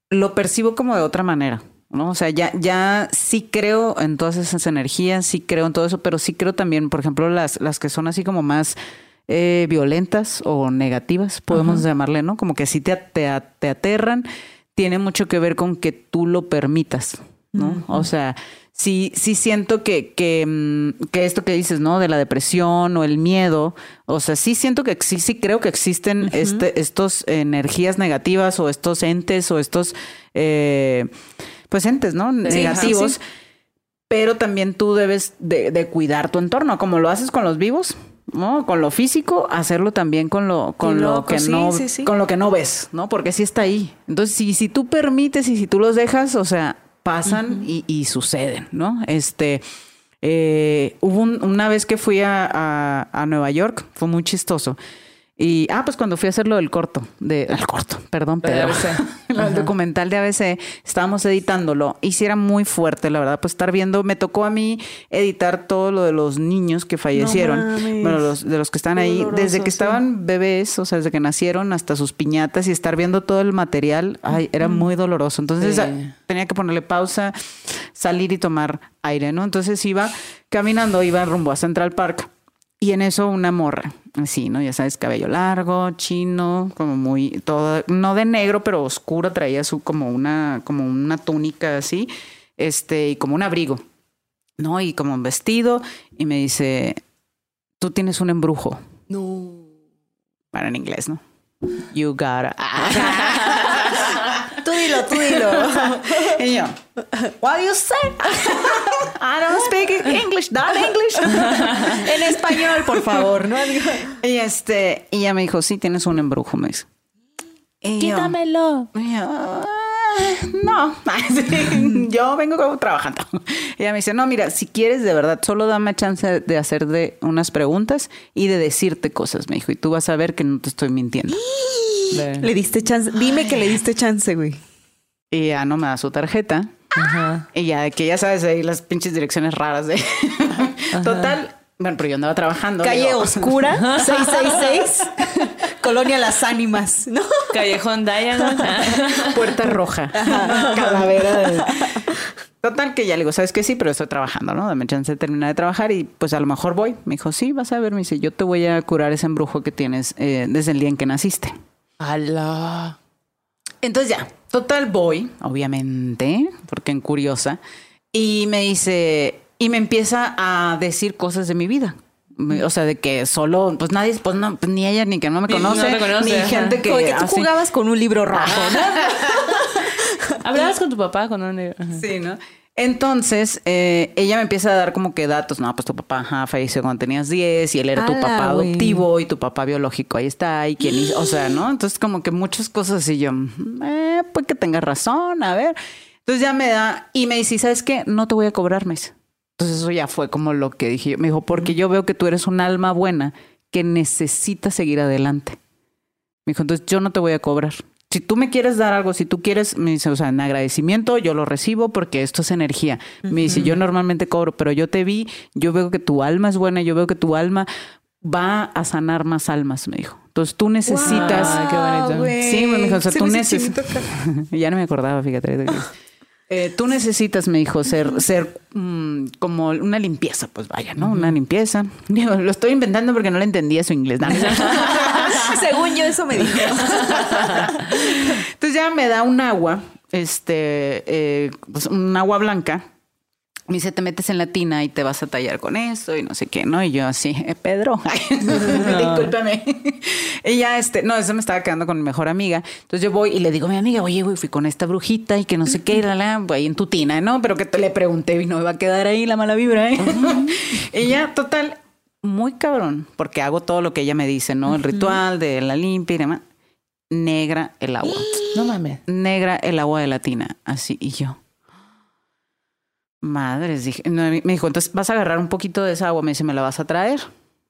lo percibo como de otra manera. ¿no? O sea, ya, ya sí creo en todas esas energías, sí creo en todo eso, pero sí creo también, por ejemplo, las, las que son así como más eh, violentas o negativas, podemos llamarle, ¿no? Como que sí te, te, te aterran, tiene mucho que ver con que tú lo permitas, ¿no? O sea, sí, sí siento que, que, mm, que esto que dices, ¿no? De la depresión o el miedo, o sea, sí siento que sí, sí creo que existen este, estos energías negativas o estos entes o estos, eh, pues entes, ¿no? Negativos. sí. Pero también tú debes de, de cuidar tu entorno, como lo haces con los vivos, ¿no? Con lo físico, hacerlo también con lo, con lo que sí, no, sí, sí. con lo que no ves, ¿no? Porque sí está ahí. Entonces, si, si tú permites y si tú los dejas, o sea, pasan y, y suceden, ¿no? Este, eh, hubo un- una vez que fui a, a- a Nueva York, fue muy chistoso. Y, ah, pues cuando fui a hacer lo del corto, de, el corto, perdón, ABC. el documental de ABC, estábamos editándolo y sí era muy fuerte, la verdad, pues estar viendo, me tocó a mí editar todo lo de los niños que fallecieron, bueno, los, de los que están Qué ahí, doloroso, desde que sí. estaban bebés, o sea, desde que nacieron hasta sus piñatas y estar viendo todo el material, ay, era muy doloroso. Entonces Sí. a- tenía que ponerle pausa, salir y tomar aire, ¿no? Entonces iba caminando, iba rumbo a Central Park y en eso una morra, así, ¿no? Ya sabes, cabello largo, chino, como muy, todo, no de negro, pero oscuro, traía su como una, como una túnica así, este, y como un abrigo, ¿no? Y como un vestido, y me dice, tú tienes un embrujo. No. Para en inglés, ¿no? You gotta. Dilo, tú dilo. y yo, what do you say? I don't speak English, not English. en español, por favor, ¿no? y este, y ella me dijo, sí, tienes un embrujo, me dice. Y yo- Quítamelo. Y yo, "Ah, no, yo vengo como trabajando. Ella me dice, no, mira, si quieres de verdad, solo dame chance de hacerte unas preguntas y de decirte cosas, me dijo, y tú vas a ver que no te estoy mintiendo. Le diste chance. Dime que le diste chance, güey. Y ya no me da su tarjeta. Ajá. Y ya que ya sabes ahí las pinches direcciones raras de... Total, bueno, pero yo andaba trabajando. Calle digo, Oscura, 666. Colonia Las Ánimas, ¿no? Callejón Diamond. Puerta roja. Calavera de... Total que ya le digo, ¿sabes qué? Sí, pero estoy trabajando, ¿no? Dame chance de terminar de trabajar y pues a lo mejor voy. Me dijo, sí, vas a ver, me dice, yo te voy a curar ese embrujo que tienes eh, desde el día en que naciste. Alá. Entonces ya, total voy, obviamente, porque en curiosa, y me dice, y me empieza a decir cosas de mi vida. O sea, de que solo, pues nadie, pues no, pues ni ella ni que no me Ni- no conoce, conoce, ni ajá. gente que, tú así- jugabas con un libro rojo, ¿no? ¿Hablabas con tu papá? Con un... Ajá. Sí, ¿no? Entonces, eh, ella me empieza a dar como que datos. No, pues tu papá ajá, falleció cuando tenías 10 y él era tu papá adoptivo y tu papá biológico ahí está y quién hizo, o sea, ¿no? Entonces, como que muchas cosas y yo, eh, pues que tengas razón, a ver. Entonces ya me da y me dice, ¿sabes qué? No te voy a cobrar, me dice. Entonces eso ya fue como lo que dije. yo. Me dijo, porque yo veo que tú eres un alma buena que necesita seguir adelante. Me dijo, entonces yo no te voy a cobrar. Si tú me quieres dar algo, si tú quieres, me dice, o sea, en agradecimiento, yo lo recibo porque esto es energía. Me dice, yo normalmente cobro, pero yo te vi, yo veo que tu alma es buena, yo veo que tu alma va a sanar más almas, me dijo. Entonces tú necesitas... Qué bonito. Sí, me dijo, o sea, Se tú necesitas... ya no me acordaba, fíjate. Eh, tú necesitas, me dijo, ser, ser mm, como una limpieza, pues vaya, ¿no? Una limpieza. Digo, lo estoy inventando porque no le entendía su inglés. ¿no? Según yo, eso me dijo. Entonces ya me da un agua, este, eh, pues un agua blanca. Me dice, te metes en la tina y te vas a tallar con eso y no sé qué, ¿no? Y yo así, eh, Pedro, discúlpame. y ya, este, no, eso me estaba quedando con mi mejor amiga. Entonces yo voy y le digo a mi amiga, oye, güey, fui con esta brujita y que no sé qué, y la, la, ahí en tu tina, ¿no? Pero que te le pregunté y no me va a quedar ahí la mala vibra, ¿eh? y ya, total, muy cabrón, porque hago todo lo que ella me dice, ¿no? El ritual de la limpia y demás. Negra el agua. No mames. Negra el agua de la tina. Así, y yo. Madres, dije, no, me dijo, entonces vas a agarrar un poquito de esa agua, me dice, me la vas a traer,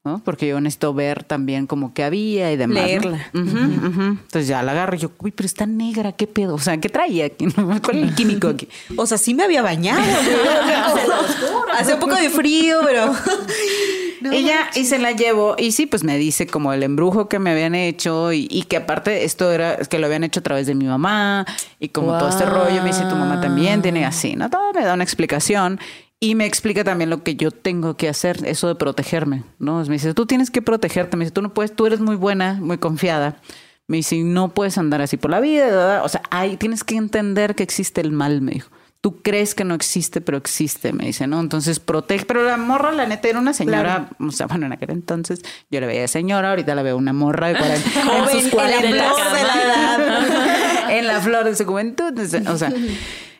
¿no? Porque yo necesito ver también como que había y demás. ¿no? Leerla. Entonces ya la agarro y yo, uy, pero está negra, ¿qué pedo? O sea, ¿qué traía aquí? ¿Cuál es el químico aquí? O sea, sí me había bañado. Hace un poco de frío, pero. No Ella y se la llevó y sí, pues me dice como el embrujo que me habían hecho y, y que aparte esto era que lo habían hecho a través de mi mamá y como todo este rollo me dice tu mamá también tiene así, ¿no? Todo me da una explicación y me explica también lo que yo tengo que hacer, eso de protegerme, ¿no? Me dice, tú tienes que protegerte, me dice, tú no puedes, tú eres muy buena, muy confiada. Me dice, no puedes andar así por la vida, ¿verdad? o sea, hay, tienes que entender que existe el mal, me dijo. Tú crees que no existe, pero existe, me dice, ¿no? Entonces protege. Pero la morra, la neta, era una señora, o sea, bueno, en aquel entonces yo la veía de señora, ahorita la veo una morra de 40, en en la 40, flor de la edad. en la flor de su juventud, o sea,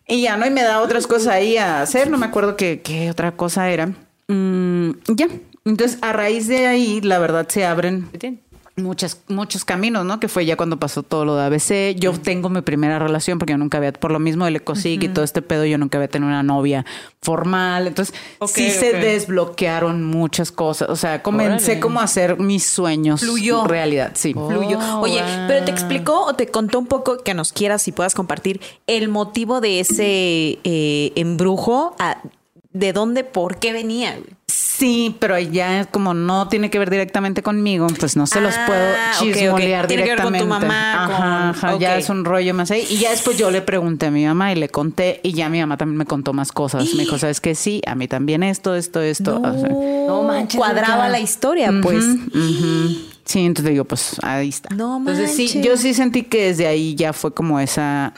y ya, ¿no? Y me da otras cosas ahí a hacer, no me acuerdo qué, qué otra cosa era. Mm, ya, entonces a raíz de ahí, la verdad, se abren muchas, muchos caminos, ¿no? Que fue ya cuando pasó todo lo de ABC. Yo tengo mi primera relación porque yo nunca había, por lo mismo del ecosic y todo este pedo, yo nunca había tenido una novia formal. Entonces, sí se desbloquearon muchas cosas. O sea, comencé Órale. como a hacer mis sueños Fluyó. realidad. Sí. fluyó. Oh, Oye, wow. pero te explicó o te contó un poco que nos quieras y puedas compartir el motivo de ese eh, embrujo, a- de dónde, por qué venía. güey? Sí, pero ya como no tiene que ver directamente conmigo, pues no se los Ah, puedo ok, ok. chismolear Tiene que ver con tu mamá, Ajá, con- ajá, ya ok. es un rollo más ahí. Y ya después yo le pregunté a mi mamá y le conté y ya mi mamá también me contó más cosas. Me dijo, ¿sabes qué? Sí, a mí también esto, esto, esto. O sea, No manches, Cuadraba la historia, pues. Sí, entonces digo, pues ahí está. No Entonces sí, manches. yo sí sentí que desde ahí ya fue como esa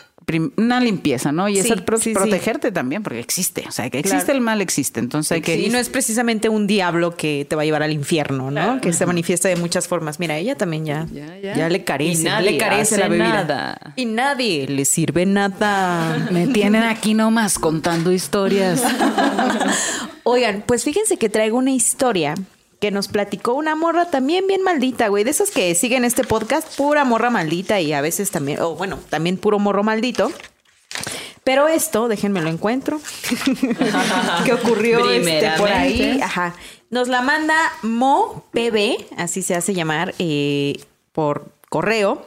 una limpieza, ¿no? Y Sí, esa pro- sí, sí. protegerte también, porque existe, o sea, que existe Claro. el mal, existe. Entonces hay que Sí, no es precisamente un diablo que te va a llevar al infierno, ¿no? Que se manifiesta de muchas formas. Mira, ella también ya, Ya, ya, ya. le carece, Y nadie le carece la bebida. nada. Y nadie le sirve nada. Me tienen aquí nomás contando historias. Oigan, pues fíjense que traigo una historia que nos platicó una morra también bien maldita, güey. De esas que siguen este podcast, pura morra maldita y a veces también, o bueno, también puro morro maldito. Pero esto, déjenme lo encuentro, que ocurrió este, por ahí. Ajá. Nos la manda Mo PB, así se hace llamar, eh, por correo.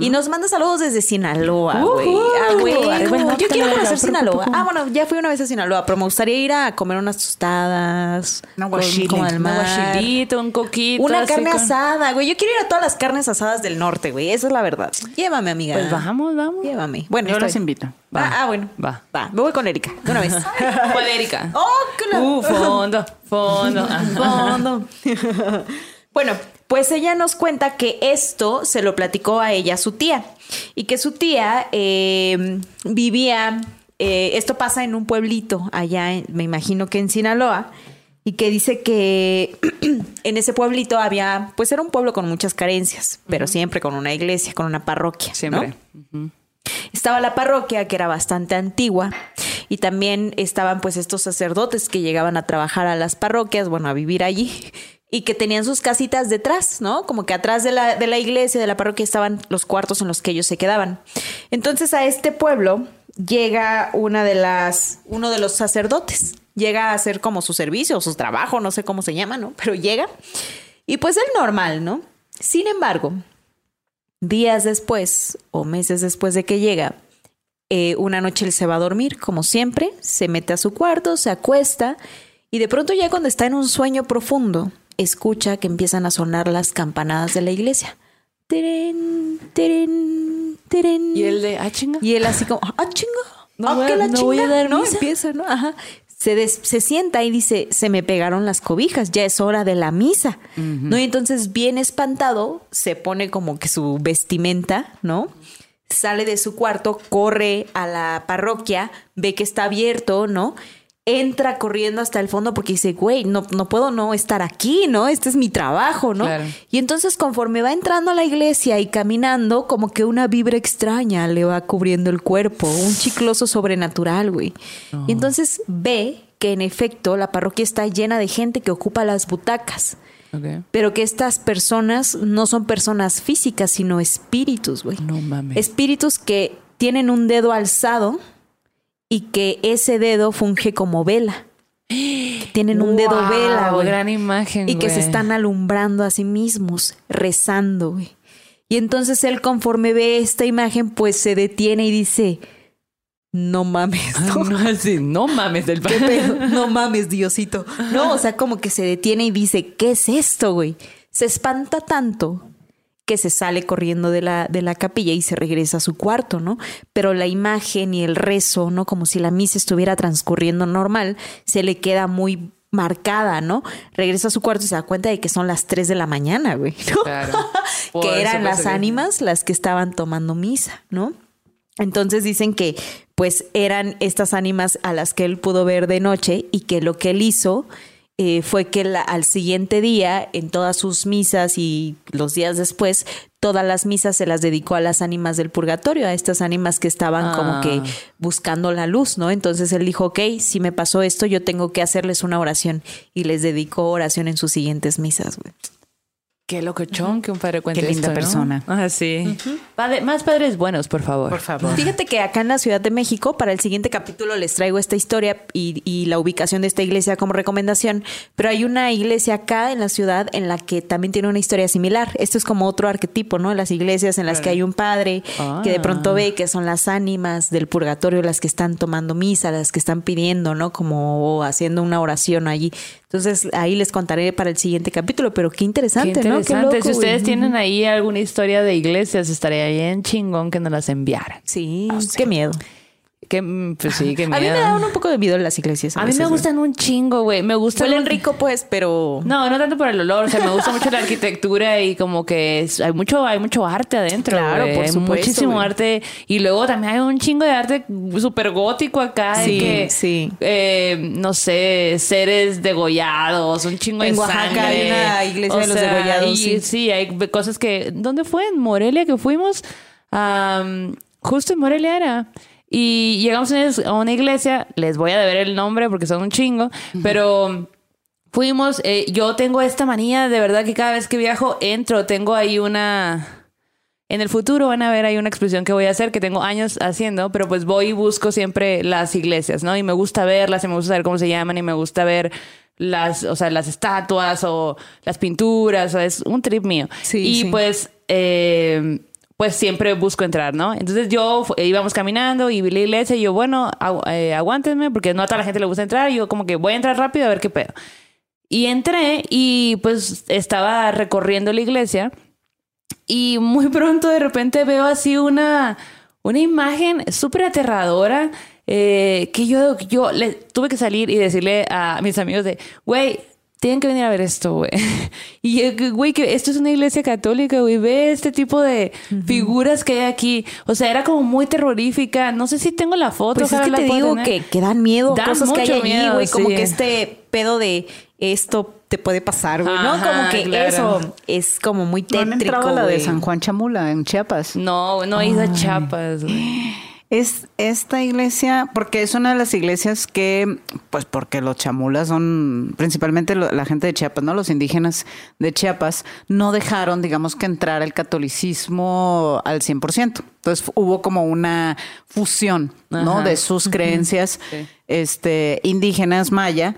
Y nos manda saludos desde Sinaloa, güey. Ujú. Ah, norte, Yo quiero conocer Sinaloa. Ah, bueno, ya fui una vez a Sinaloa, pero me gustaría ir a comer unas tostadas. Un aguachilito, un coquito. Una carne con- asada, güey. Yo quiero ir a todas las carnes asadas del norte, güey. Esa es la verdad. Llévame, amiga. Pues vamos, vamos. Llévame. Bueno, Yo está los invito. Ah, ah, bueno. Va. Va. Me voy con Erika. De una vez. ¿Cuál, Erika? ¡Oh, la- Uh, fondo, fondo. Fondo. bueno, pues ella nos cuenta que esto se lo platicó a ella su tía y que su tía eh, vivía, eh, esto pasa en un pueblito allá, en- me imagino que en Sinaloa, y que dice que en ese pueblito había, pues era un pueblo con muchas carencias, pero siempre con una iglesia, con una parroquia. ¿no? Siempre. Estaba la parroquia, que era bastante antigua, y también estaban pues estos sacerdotes que llegaban a trabajar a las parroquias, bueno, a vivir allí, y que tenían sus casitas detrás, ¿no? Como que atrás de la, de la iglesia, de la parroquia, estaban los cuartos en los que ellos se quedaban. Entonces a este pueblo llega una de las, uno de los sacerdotes, llega a hacer como su servicio o su trabajo, no sé cómo se llama, ¿no? Pero llega, y pues el normal, ¿no? Sin embargo, días después o meses después de que llega, eh, una noche él se va a dormir, como siempre, se mete a su cuarto, se acuesta y de pronto ya cuando está en un sueño profundo, escucha que empiezan a sonar las campanadas de la iglesia. Teren, teren, teren. Y el de, ah, chinga. Y él así como, ah, chinga, No ah, voy que la no voy a chinga", dar ¿no? misa. Empieza, ¿no? Ajá. Se, des- se sienta y dice, se me pegaron las cobijas, ya es hora de la misa, ¿no? Y entonces, bien espantado, se pone como que su vestimenta, ¿no? Sale de su cuarto, corre a la parroquia, ve que está abierto, ¿no? Entra corriendo hasta el fondo porque dice, güey, no, no puedo no estar aquí, ¿no? Este es mi trabajo, ¿no? Claro. Y entonces conforme va entrando a la iglesia y caminando, como que una vibra extraña le va cubriendo el cuerpo, un chicloso sobrenatural, güey. Y entonces ve que en efecto la parroquia está llena de gente que ocupa las butacas. Pero que estas personas no son personas físicas, sino espíritus, güey. No mames. Espíritus que tienen un dedo alzado y que ese dedo funge como vela. Que tienen un dedo Wow, vela, güey. gran imagen, Y que se están alumbrando a sí mismos, rezando, güey. Y entonces él, conforme ve esta imagen, pues se detiene y dice: No mames, no, No, así, no mames del. No mames, Diosito. No, o sea, como que se detiene y dice, ¿qué es esto, güey? Se espanta tanto que se sale corriendo de la, de la capilla y se regresa a su cuarto, ¿no? Pero la imagen y el rezo, ¿no? Como si la misa estuviera transcurriendo normal, se le queda muy marcada, ¿no? Regresa a su cuarto y se da cuenta de que son las 3 de la mañana, güey, ¿no? Claro. Que eran las ánimas las que estaban tomando misa, ¿no? Entonces dicen que pues eran estas ánimas a las que él pudo ver de noche y que lo que él hizo eh, fue que la- al siguiente día, en todas sus misas y los días después, todas las misas se las dedicó a las ánimas del purgatorio, a estas ánimas que estaban como Ah. que buscando la luz, ¿no? Entonces él dijo, ok, si me pasó esto, yo tengo que hacerles una oración y les dedicó oración en sus siguientes misas, güey. Qué locochón que un padre cuente Qué linda esto, ¿no? persona. Ah, sí. Padre- más padres buenos, por favor. Por favor. Fíjate que acá en la Ciudad de México, para el siguiente capítulo les traigo esta historia y, y la ubicación de esta iglesia como recomendación, pero hay una iglesia acá en la ciudad en la que también tiene una historia similar. Esto es como otro arquetipo, ¿no? Las iglesias en las que hay un padre que de pronto Ah. ve que son las ánimas del purgatorio las que están tomando misa, las que están pidiendo, ¿no? Como haciendo una oración allí. Entonces ahí les contaré para el siguiente capítulo, pero qué Qué interesante, ¿no? Qué interesante. loco, si ustedes güey. tienen ahí alguna historia de iglesias, estaría bien chingón que nos las enviaran. Sí, qué miedo. Que, mm, pues sí, qué A mí me miedo. dan un poco de miedo las iglesias. A mí veces, me güey. gustan un chingo, güey. Me gusta Huelen rico, pues, pero. No, no tanto por el olor, o sea, me gusta mucho la arquitectura y como que es- hay mucho hay mucho arte adentro, Claro, güey. por Hay supuesto, muchísimo güey. arte y luego también hay un chingo de arte súper gótico acá, Sí, que, sí. eh, no sé, seres degollados, un chingo En de Oaxaca sangre. hay una iglesia O de los sea, degollados, Y sí. sí, hay cosas que, ¿dónde fue? En Morelia que fuimos, Am, justo en Morelia era. Y llegamos a una- iglesia, les voy a deber el nombre porque son un chingo, pero fuimos, eh, yo tengo esta manía, de verdad que cada vez que viajo entro, tengo ahí una... En el futuro van a ver hay una exposición que voy a hacer que tengo años haciendo, pero pues voy y busco siempre las iglesias, ¿no? Y me gusta verlas, y me gusta saber cómo se llaman, y me gusta ver las, o sea, las estatuas o las pinturas, o es un trip mío. Sí, y sí. pues, eh, pues siempre busco entrar, ¿no? Entonces yo fu- íbamos caminando y vi la iglesia y yo, bueno, agu- eh, aguántenme porque no a toda la gente le gusta entrar. Yo como que voy a entrar rápido a ver qué pedo. Y entré y pues estaba recorriendo la iglesia y muy pronto de repente veo así una, una imagen súper aterradora eh, que yo, yo le tuve que salir y decirle a mis amigos de, güey, tienen que venir a ver esto, güey. Y, eh, güey, que esto es una iglesia católica, güey. Ve este tipo de figuras que hay aquí. O sea, era como muy terrorífica. No sé si tengo la foto. Pues es que la te digo tener. que, que dan miedo Dan cosas que hay allí, miedo, güey. Como que este pedo de esto te puede pasar, güey, ¿no? Como que claro. eso es como muy ¿No han tétrico, entrado a la de. San Juan Chamula en Chiapas? No, no he ido a Chiapas, güey. Es esta iglesia, porque es una de las iglesias que, pues porque los chamulas son principalmente lo- la gente de Chiapas, ¿no? Los indígenas de Chiapas no dejaron, digamos, que entrar el catolicismo al 100%. Entonces hubo como una fusión, ¿no? Ajá. De sus creencias Sí. este, indígenas maya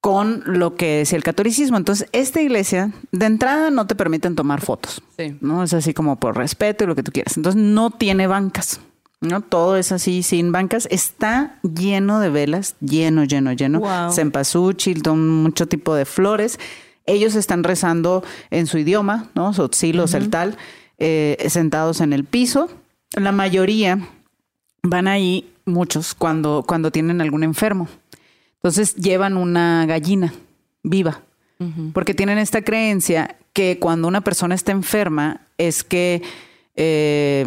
con lo que es el catolicismo. Entonces, esta iglesia, de entrada, no te permiten tomar fotos. Sí. ¿no? Es así como por respeto y lo que tú quieras. Entonces, no tiene bancas. ¿No? Todo es así, sin bancas. Está lleno de velas, lleno, lleno, lleno. Wow. Cempasúchil, mucho tipo de flores. Ellos están rezando en su idioma, ¿no? Sotzil o celtal, eh, sentados en el piso. La mayoría van ahí, muchos, cuando, cuando tienen algún enfermo. Entonces llevan una gallina viva, porque tienen esta creencia que cuando una persona está enferma es que eh,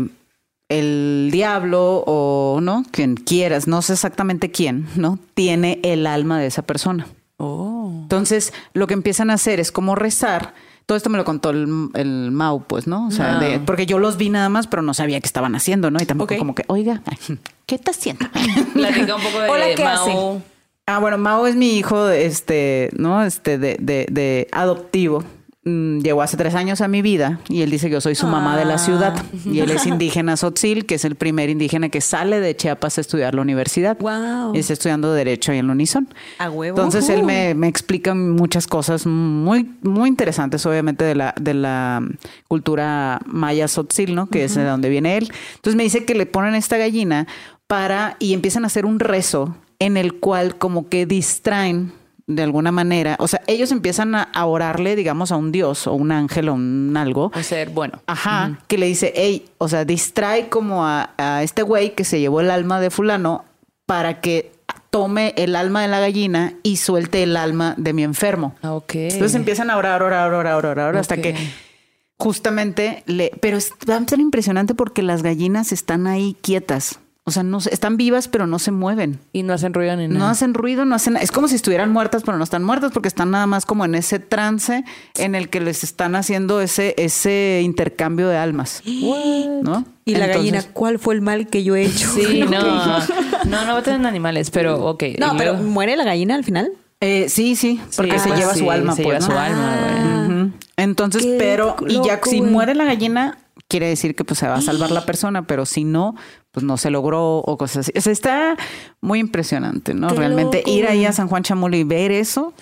el diablo o no, quien quieras, no sé exactamente quién, ¿no? Tiene el alma de esa persona. Oh. Entonces, lo que empiezan a hacer es como rezar. Todo esto me lo contó el, el Mau, pues, ¿no? O sea, Ah. de- porque yo los vi nada más, pero no sabía qué estaban haciendo, ¿no? Y tampoco como que, oiga, ¿qué está haciendo? Platica un poco de Hola, ¿qué Mao. Ah, bueno, Mao es mi hijo, este, ¿no? Este, de, de, de adoptivo. Mm, Llegó hace tres años a mi vida y él dice que yo soy su mamá de la ciudad. Y él es indígena Sotzil, que es el primer indígena que sale de Chiapas a estudiar la universidad. Guau. Y está estudiando Derecho ahí en la Unison. A huevo. Entonces él me, me explica muchas cosas muy, muy interesantes, obviamente, de la, de la cultura maya Sotzil, ¿no? Que es de donde viene él. Entonces me dice que le ponen esta gallina para, y empiezan a hacer un rezo en el cual como que distraen de alguna manera, o sea, ellos empiezan a, orarle, digamos, a un dios o un ángel o un algo. O ser bueno. Ajá, que le dice, hey, o sea, distrae como a, a este güey que se llevó el alma de fulano para que tome el alma de la gallina y suelte el alma de mi enfermo. Ok. Entonces empiezan a orar, orar, orar, orar, orar, hasta Ok. que justamente le... Pero es- va a ser impresionante porque las gallinas están ahí quietas. O sea, no están vivas, pero no se mueven. Y no hacen ruido ni nada. No hacen ruido, no hacen... Es como si estuvieran muertas, pero no están muertas porque están nada más como en ese trance en el que les están haciendo ese, ese intercambio de almas. ¿No? Y la Entonces- gallina, ¿cuál fue el mal que yo he hecho? Sí, no. No, no tienen animales, pero ok. No, pero luego- ¿muere la gallina al final? Eh, sí, sí, porque Sí, se pues lleva sí, su alma. Se pues, lleva su ¿no? alma, güey. Ujú. Entonces, Qué pero, y ya si muere la gallina, quiere decir que pues se va a salvar la persona, pero si no, pues no se logró o cosas así. O sea, está muy impresionante, ¿no? Qué realmente loco, ir ahí a San Juan Chamulo y ver eso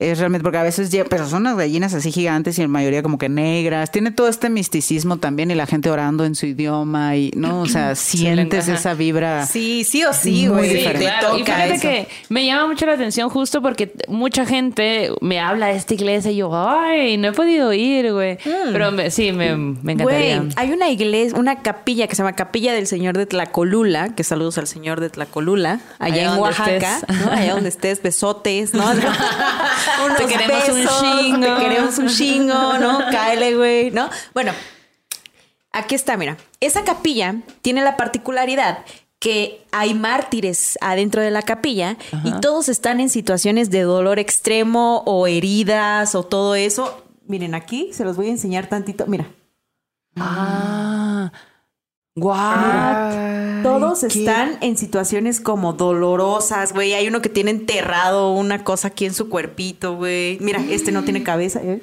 es realmente, porque a veces ya, pero son unas gallinas así gigantes y en mayoría como que negras. Tiene todo este misticismo también y la gente orando en su idioma y, ¿no? O sea, sientes esa vibra. Sí, sí o sí, Muy güey. Sí, claro. Y fíjate eso. que me llama mucho la atención justo porque mucha gente me habla de esta iglesia y yo, ay, no he podido ir, güey. Pero me- sí, me, me encantaría. Güey, hay una iglesia, una capilla que se llama Capilla del Señor de Tlacolula, que saludos al Señor de Tlacolula, allá, Allá en Oaxaca, allá donde estés, besotes, ¿no? Unos Te queremos un chingo. te queremos un chingo, ¿no? Cáele, güey, ¿no? Bueno, aquí está, mira. Esa capilla tiene la particularidad que hay mártires adentro de la capilla y todos están en situaciones de dolor extremo o heridas o todo eso. Miren aquí, se los voy a enseñar tantito. Mira, Ah, guau. Todos están en situaciones como dolorosas, güey. Hay uno que tiene enterrado una cosa aquí en su cuerpito, güey. Mira, este no tiene cabeza. ¿eh?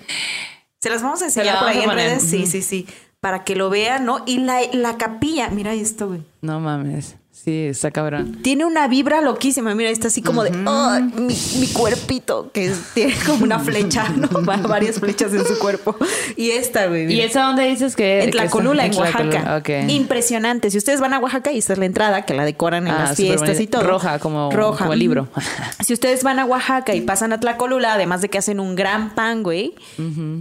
Se las vamos a enseñar por ahí en redes. Sí, sí, sí. Para que lo vean, ¿no? Y la, la capilla, mira esto, güey. No mames. Sí, está cabrón. Tiene una vibra loquísima. Mira, está así como de, "Ay, mi, mi cuerpito, que tiene como una flecha, ¿no? Va- Varias flechas en su cuerpo. Y esta, güey. ¿Y esa dónde dices que En que está? Tlacolula, en Oaxaca. Impresionante. Si ustedes van a Oaxaca y esta es la entrada, que la decoran en Ah, las fiestas y todo. Roja, como- Roja. como el libro. Si ustedes van a Oaxaca y pasan a Tlacolula, además de que hacen un gran pan, güey,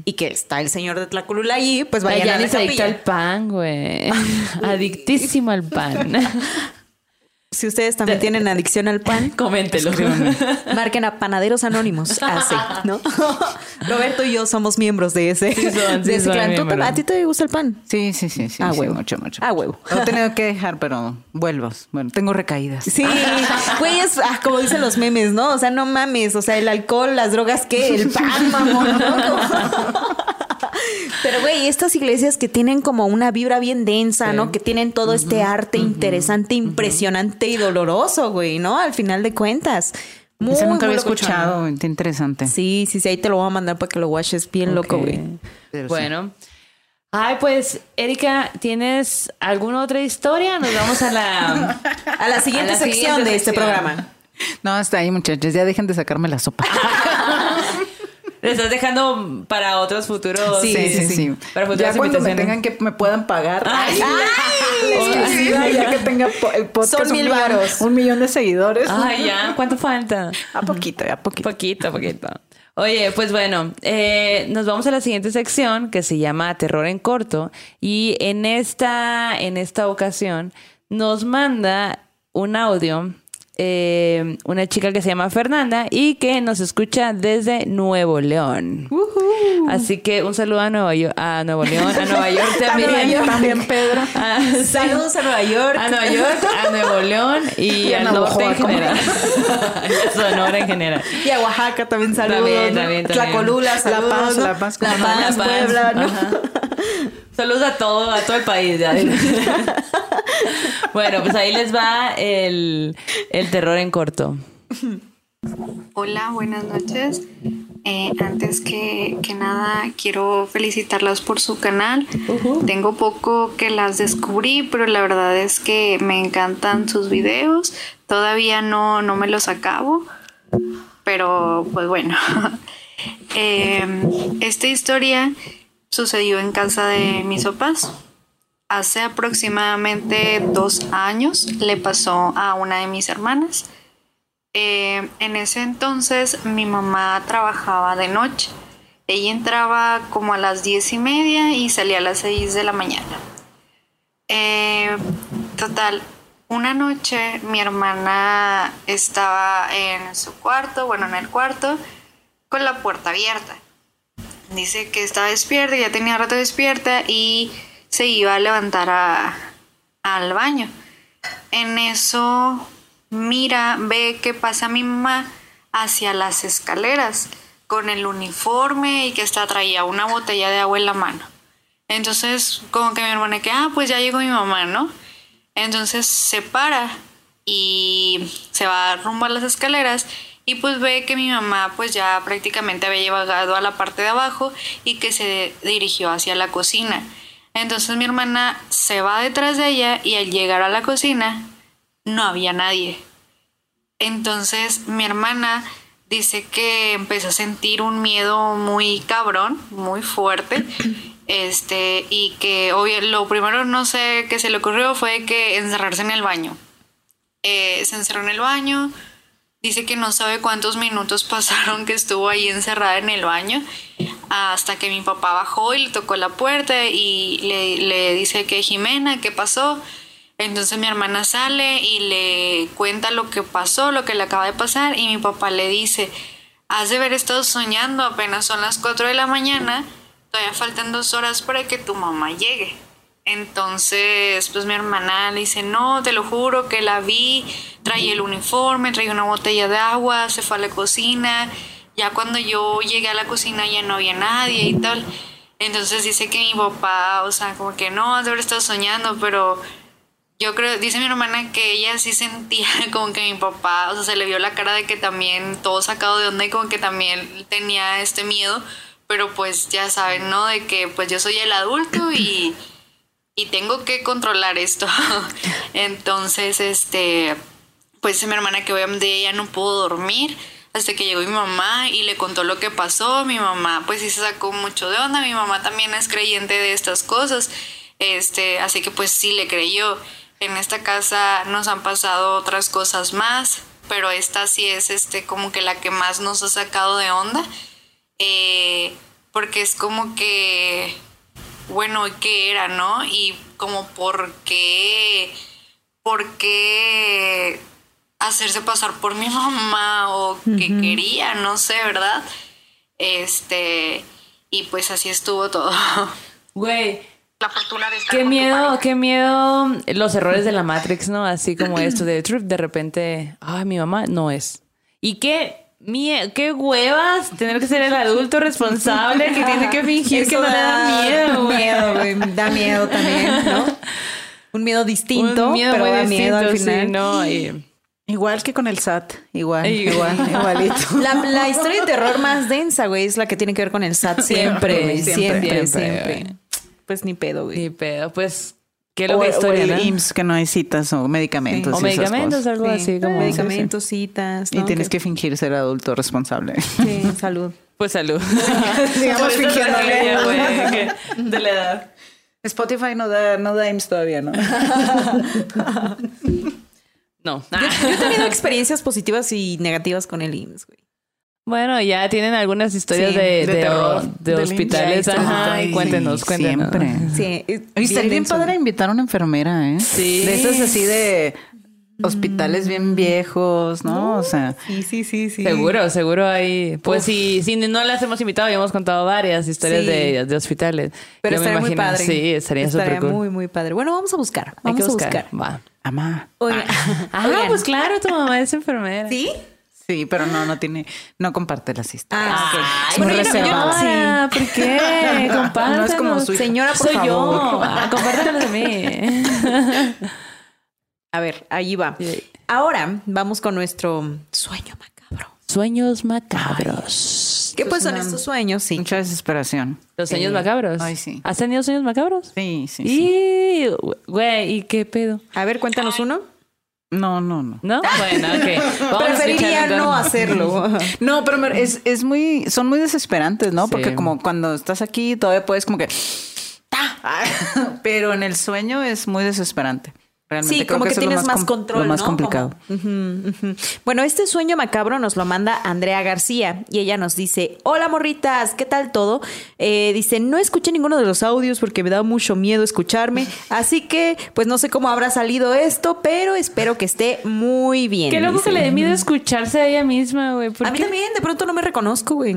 y que está el señor de Tlacolula allí, pues vayan a la se adicta al pan, güey. Adictísimo al pan. Si ustedes también tienen adicción al pan, Coméntelo. marquen a Panaderos Anónimos. Así, ¿no? Roberto y yo somos miembros de ese, Sí son, sí de ese clan. ¿Tú-. ¿A ti te gusta el pan? Sí, sí, sí, sí. Ah, sí, huevo. mucho, mucho. Ah, huevo. Lo he tenido que dejar, pero vuelvo. Bueno, tengo recaídas. Sí, güey, es ah, como dicen los memes, ¿no? O sea, no mames, o sea, el alcohol, las drogas, ¿qué? El pan, mamón, ¿no? Como- Pero, güey, estas iglesias que tienen como una vibra bien densa, ¿no? Que tienen todo este arte interesante, impresionante y doloroso, güey, ¿no? Al final de cuentas. Muy, Ese nunca muy había escuchado. Qué interesante. Sí, sí, sí, ahí te lo voy a mandar para que lo watches bien loco, güey. Pero sí. Bueno. Ay, pues, Erika, ¿tienes alguna otra historia? Nos vamos a la... A la siguiente A la sección siguiente de este programa. No, hasta ahí, muchachos. Ya dejen de sacarme la sopa. Le estás dejando para otros futuros. Sí, sí, sí. Para futuras ya cuando me invitaciones. tengan que me puedan pagar. Ay, exclusiva, ya que tenga el podcast Son un mil millón- varos. Un millón de seguidores. Ay, ya. ¿Cuánto falta? A poquito, a poquito. Poquito, poquito. Oye, pues bueno, eh, nos vamos a la siguiente sección que se llama Terror en corto y en esta, en esta ocasión nos manda un audio eh, una chica que se llama Fernanda y que nos escucha desde Nuevo León. Así que un saludo a Nuevo, Yo- a Nuevo León, a Nueva York también. Nueva York. También, Pedro. Ah, sí. Saludos a Nueva York. A Nueva York, a Nuevo León y, Y a al norte en general. y a Sonora en general. Y a Oaxaca también saludos. También, también, también. Tlacolula, saludos. La Paz. La Paz, La ¿cómo no? Paz, La Paz. Puebla, ¿no? Saludos a todo, a todo el país. ya. bueno, pues ahí les va el, el terror en corto. Hola, buenas noches. Eh, antes que, que nada, quiero felicitarlas por su canal. Tengo poco que las descubrí, pero la verdad es que me encantan sus videos. Todavía no, no me los acabo, pero pues bueno. Eh, esta historia sucedió en casa de mis papás. Hace aproximadamente dos años le pasó a una de mis hermanas. Eh, en ese entonces mi mamá trabajaba de noche. Ella entraba como a las diez y media y salía a las seis de la mañana. Eh, total, una noche mi hermana estaba en su cuarto, bueno, en el cuarto, con la puerta abierta. Dice que estaba despierta, ya tenía rato despierta y se iba a levantar a- al baño. En eso mira, ve que pasa mi mamá hacia las escaleras con el uniforme y que hasta traía una botella de agua en la mano. Entonces, como que mi hermana que, ah, pues ya llegó mi mamá, ¿no? Entonces se para y se va rumbo a las escaleras y pues ve que mi mamá pues ya prácticamente había llegado a la parte de abajo y que se dirigió hacia la cocina. Entonces mi hermana se va detrás de ella y al llegar a la cocina no había nadie. Entonces mi hermana dice que empezó a sentir un miedo muy cabrón, muy fuerte. Este, y que obvio, lo primero no sé qué se le ocurrió fue que encerrarse en el baño. Eh, se encerró en el baño. Dice que no sabe cuántos minutos pasaron que estuvo ahí encerrada en el baño hasta que mi papá bajó y le tocó la puerta y le, le dice que Jimena, ¿qué pasó? Entonces mi hermana sale y le cuenta lo que pasó, lo que le acaba de pasar y mi papá le dice, has de haber estado soñando, apenas son las 4 de la mañana, todavía faltan dos horas para que tu mamá llegue. Entonces, pues mi hermana le dice, no, te lo juro que la vi, traía el uniforme, traía una botella de agua, se fue a la cocina, ya cuando yo llegué a la cocina ya no había nadie y tal. Entonces dice que mi papá, o sea, como que no, de haber estado soñando, pero yo creo, dice mi hermana que ella sí sentía como que mi papá, o sea, se le vio la cara de que también todo sacado de onda y como que también tenía este miedo, pero pues ya saben, ¿no? De que pues yo soy el adulto y, y tengo que controlar esto. Entonces, este, pues mi hermana que obviamente ella no pudo dormir hasta que llegó mi mamá y le contó lo que pasó. Mi mamá pues sí se sacó mucho de onda, mi mamá también es creyente de estas cosas, este, así que pues sí le creyó. En esta casa nos han pasado otras cosas más, pero esta sí es este como que la que más nos ha sacado de onda, eh, porque es como que, bueno, ¿qué era, no? Y como por qué, por qué hacerse pasar por mi mamá o que quería, no sé, ¿verdad? Este, y pues así estuvo todo. Güey, La fortuna de estar qué con miedo, qué miedo los errores de la Matrix, ¿no? Así como esto de trup, de repente, ay, mi mamá no es. Y qué mie qué huevas tener que ser el adulto responsable que tiene que fingir Eso que no le da miedo. Da miedo también, ¿no? Un miedo distinto, Un miedo pero da miedo al sí, final. no, y- Igual que con el SAT. Igual, Igual. igual, igualito. La, la historia de terror más densa, güey, es la que tiene que ver con el SAT siempre, Siempre, siempre, siempre. siempre, Pues ni pedo, güey. Ni pedo, pues qué O, loca o historia, el ¿no? IMSS, que no hay citas o medicamentos. O y esas medicamentos, cosas. algo Sí. así como Medicamentos, citas. Y tienes que fingir ser adulto responsable. Sí, salud. Pues salud. Digamos, que- de la edad. Spotify no da, no da IMSS todavía, ¿no? No. Yo he tenido experiencias positivas y negativas con el IMSS, güey. Bueno, ya tienen algunas historias Sí, de, de de, terror, de hospitales. Ajá, Ay, y cuéntenos, sí, cuéntenos. siempre. Sí. es Oye, estaría bien padre invitar a una enfermera, ¿eh? Sí. De esas así de hospitales bien viejos, ¿no? O sea, Sí, sí, sí, sí. Seguro, seguro hay. Pues si, si no las hemos invitado, habíamos contado varias historias Sí. de, de hospitales. Pero Yo me estaría muy padre. Sí, estaría súper cool. muy, muy padre. Bueno, vamos a buscar. Hay Vamos que a buscar. buscar. Va. amá. Oigan. Ah, Oigan. pues claro, tu mamá es enfermera. ¿Sí? Sí, pero no, no tiene, no comparte las historias. Ah, ok. Ay, Bueno, bueno, yo no- yo ¿por qué? Compártanos. No es como su- Señora, por Soy yo. favor. Ah, compártanos de mí. A ver, ahí va. Sí. Ahora vamos con nuestro sueño macabro. Sueños macabros. ¿Qué pues son estos sueños? Sí. Mucha desesperación. Los sueños Eh, macabros. Ay, sí. ¿Has tenido sueños macabros? Sí, sí, sí. Y, güey, ¿y qué pedo? A ver, cuéntanos uno. No, no, no. ¿No? Bueno, ok. Vamos Preferiría no hacerlo. No, pero es, es muy, son muy desesperantes, ¿no? Sí. Porque como cuando estás aquí todavía puedes como que... Pero en el sueño es muy desesperante. Realmente Sí, creo como que, eso es lo tienes más, com- control. Lo más ¿no? complicado. Como-. Bueno, este sueño macabro nos lo manda Andrea García y ella nos dice: Hola morritas, ¿qué tal todo? Eh, dice: No escuché ninguno de los audios porque me da mucho miedo escucharme. Así que, pues no sé cómo habrá salido esto, pero espero que esté muy bien. Qué loco que le dé miedo escucharse a ella misma, güey. ¿Por A mí qué? también, de pronto no me reconozco, güey.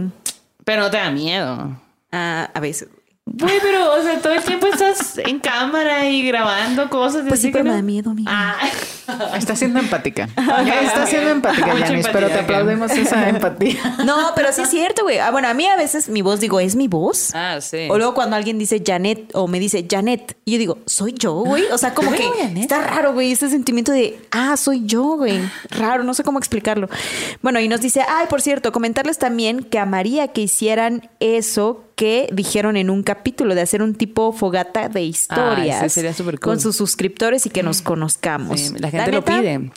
Pero no te da miedo. Ah, a veces. Güey, pero, o sea, todo el tiempo estás en cámara y grabando cosas. Pues sí, pero me da miedo, amiga. Ah. Está siendo empática. Está siendo empática, Mucha Yanis, pero te aplaudimos esa empatía. No, pero sí es cierto, güey. Ah, bueno, a mí a veces mi voz digo, ¿es mi voz? Ah, sí. O luego cuando alguien dice Janet o me dice Janet, y yo digo, soy yo, güey. O sea, como que está raro, güey, este sentimiento de, ah, soy yo, güey. Raro, no sé cómo explicarlo. Bueno, y nos dice, ay, por cierto, comentarles también que amaría que hicieran eso que dijeron en un capítulo de hacer un tipo fogata de historias Ay, sí, sería súper cool. con sus suscriptores y que nos conozcamos. Sí, la gente lo neta, pide.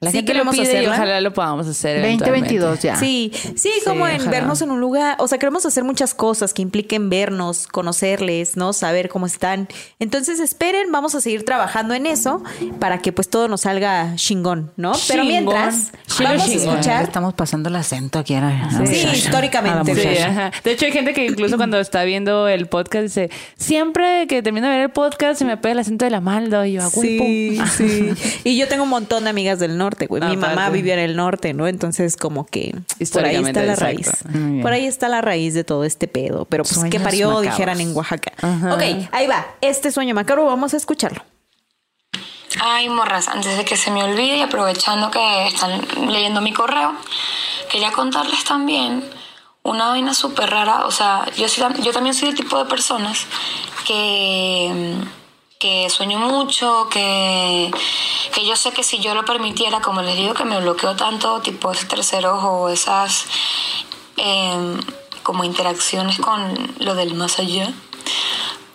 La sí gente lo pide y hacerla. ojalá lo podamos hacer. eventualmente. 2022 ya. Sí, sí, como en ojalá. vernos en un lugar, o sea, queremos hacer muchas cosas que impliquen vernos, conocerles, ¿no? Saber cómo están. Entonces, esperen, vamos a seguir trabajando en eso para que pues todo nos salga chingón, ¿no? Pero Chingón. mientras Chilo vamos a escuchar Estamos pasando el acento aquí a la, a la Sí, históricamente. Sí, ajá. De hecho, hay gente que incluso cuando está viendo el podcast dice, siempre que termino de ver el podcast se me pega el acento de la maldo y yo, a huevo. Sí, sí. Y yo tengo un montón de amigas del norte, güey. Mi mamá vivía en el norte, ¿no? Entonces, como que por ahí está la exacto. raíz. Por ahí está la raíz de todo este pedo. Pero pues, ¿qué Sueños parió? macabros. Dijeran en Oaxaca. Ok, ahí va. Este sueño macabro, vamos a escucharlo. Ay, morras, antes de que se me olvide y aprovechando que están leyendo mi correo, quería contarles también una vaina súper rara. O sea, yo, soy yo también soy el tipo de personas que, que sueño mucho, que, que yo sé que si yo lo permitiera, como les digo, que me bloqueo tanto, tipo ese tercer ojo, esas em, como interacciones con lo del más allá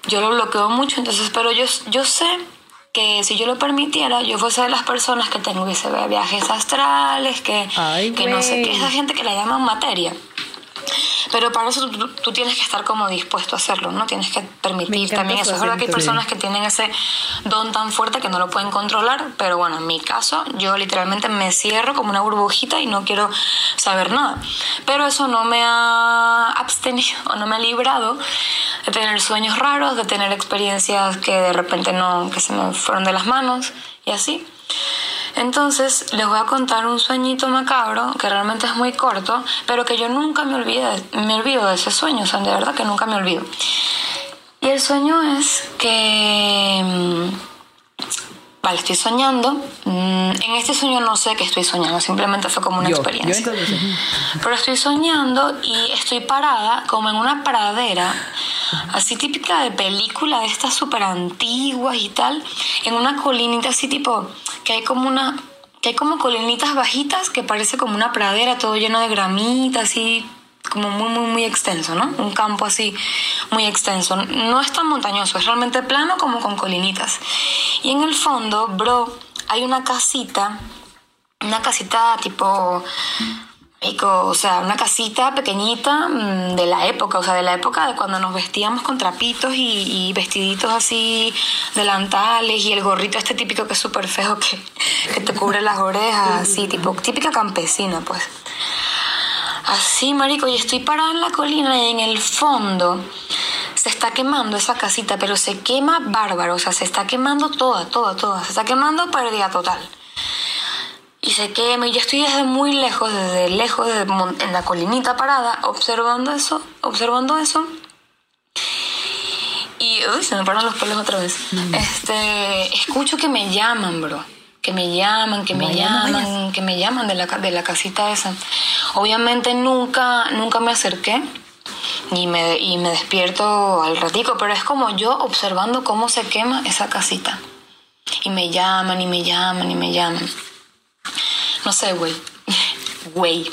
yo lo bloqueo mucho, entonces, pero yo, yo sé que si yo lo permitiera, yo fuese de las personas que tuviese viajes astrales, que, Ay, que no sé qué, esa gente que la llaman materia. Pero para eso tú, tú tienes que estar como dispuesto a hacerlo, ¿no? Tienes que permitir también eso. Es verdad que hay personas que tienen ese don tan fuerte que no lo pueden controlar, pero bueno, en mi caso, yo literalmente me cierro como una burbujita y no quiero saber nada. Pero eso no me ha abstenido o no me ha librado de tener sueños raros, de tener experiencias que de repente no, que se me fueron de las manos y así. Entonces les voy a contar un sueñito macabro que realmente es muy corto, pero que yo nunca me olvido, me olvido de ese sueño, o sea, de verdad que nunca me olvido. Y el sueño es que... mm, Vale, estoy soñando. Mm, En este sueño no sé que estoy soñando, simplemente fue como una Yo, yo experiencia. entonces. Pero estoy soñando y estoy parada como en una pradera, así típica de película de estas súper antiguas y tal, en una colinita así tipo, que hay como una, que hay como colinitas bajitas que parece como una pradera, todo lleno de gramita, así como muy, muy, muy extenso, ¿no? Un campo así muy extenso. No es tan montañoso, es realmente plano como con colinitas. Y en el fondo, bro, hay una casita, una casita tipo Rico, o sea, una casita pequeñita mm, de la época, o sea, de la época de cuando nos vestíamos con trapitos y, y vestiditos así, delantales y el gorrito este típico que es súper feo que, que te cubre las orejas, así, tipo, típica campesina, pues. Así, marico, y estoy parada en la colina y en el fondo se está quemando esa casita, pero se quema bárbaro, o sea, se está quemando toda, toda, toda, se está quemando pérdida total y se quema y yo estoy desde muy lejos, desde lejos, desde en la colinita parada, observando eso, observando eso. Y uy, se me paran los pelos otra vez. Este, escucho que me llaman, bro. Que me llaman, que me llaman, que me llaman de la, de la casita esa. Obviamente nunca, nunca me acerqué y me, y me despierto al ratico, pero es como yo observando cómo se quema esa casita. Y me llaman, y me llaman, y me llaman. No sé, güey. Güey.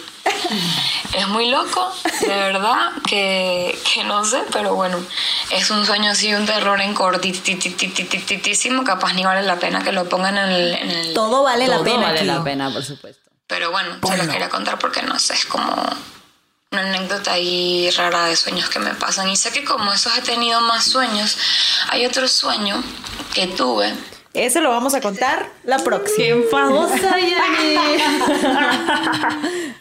Es muy loco, de verdad, que, que no sé, pero bueno, es un sueño así, un terror encorditísimo, capaz ni vale la pena que lo pongan en el... En el Todo vale la Todo pena. vale la pena, por supuesto. pero bueno, se los quería contar porque no sé, es como una anécdota ahí rara de sueños que me pasan. Y sé que como esos he tenido más sueños, hay otro sueño que tuve. Ese lo vamos a contar la próxima. ¡Qué enfadosa, Yani!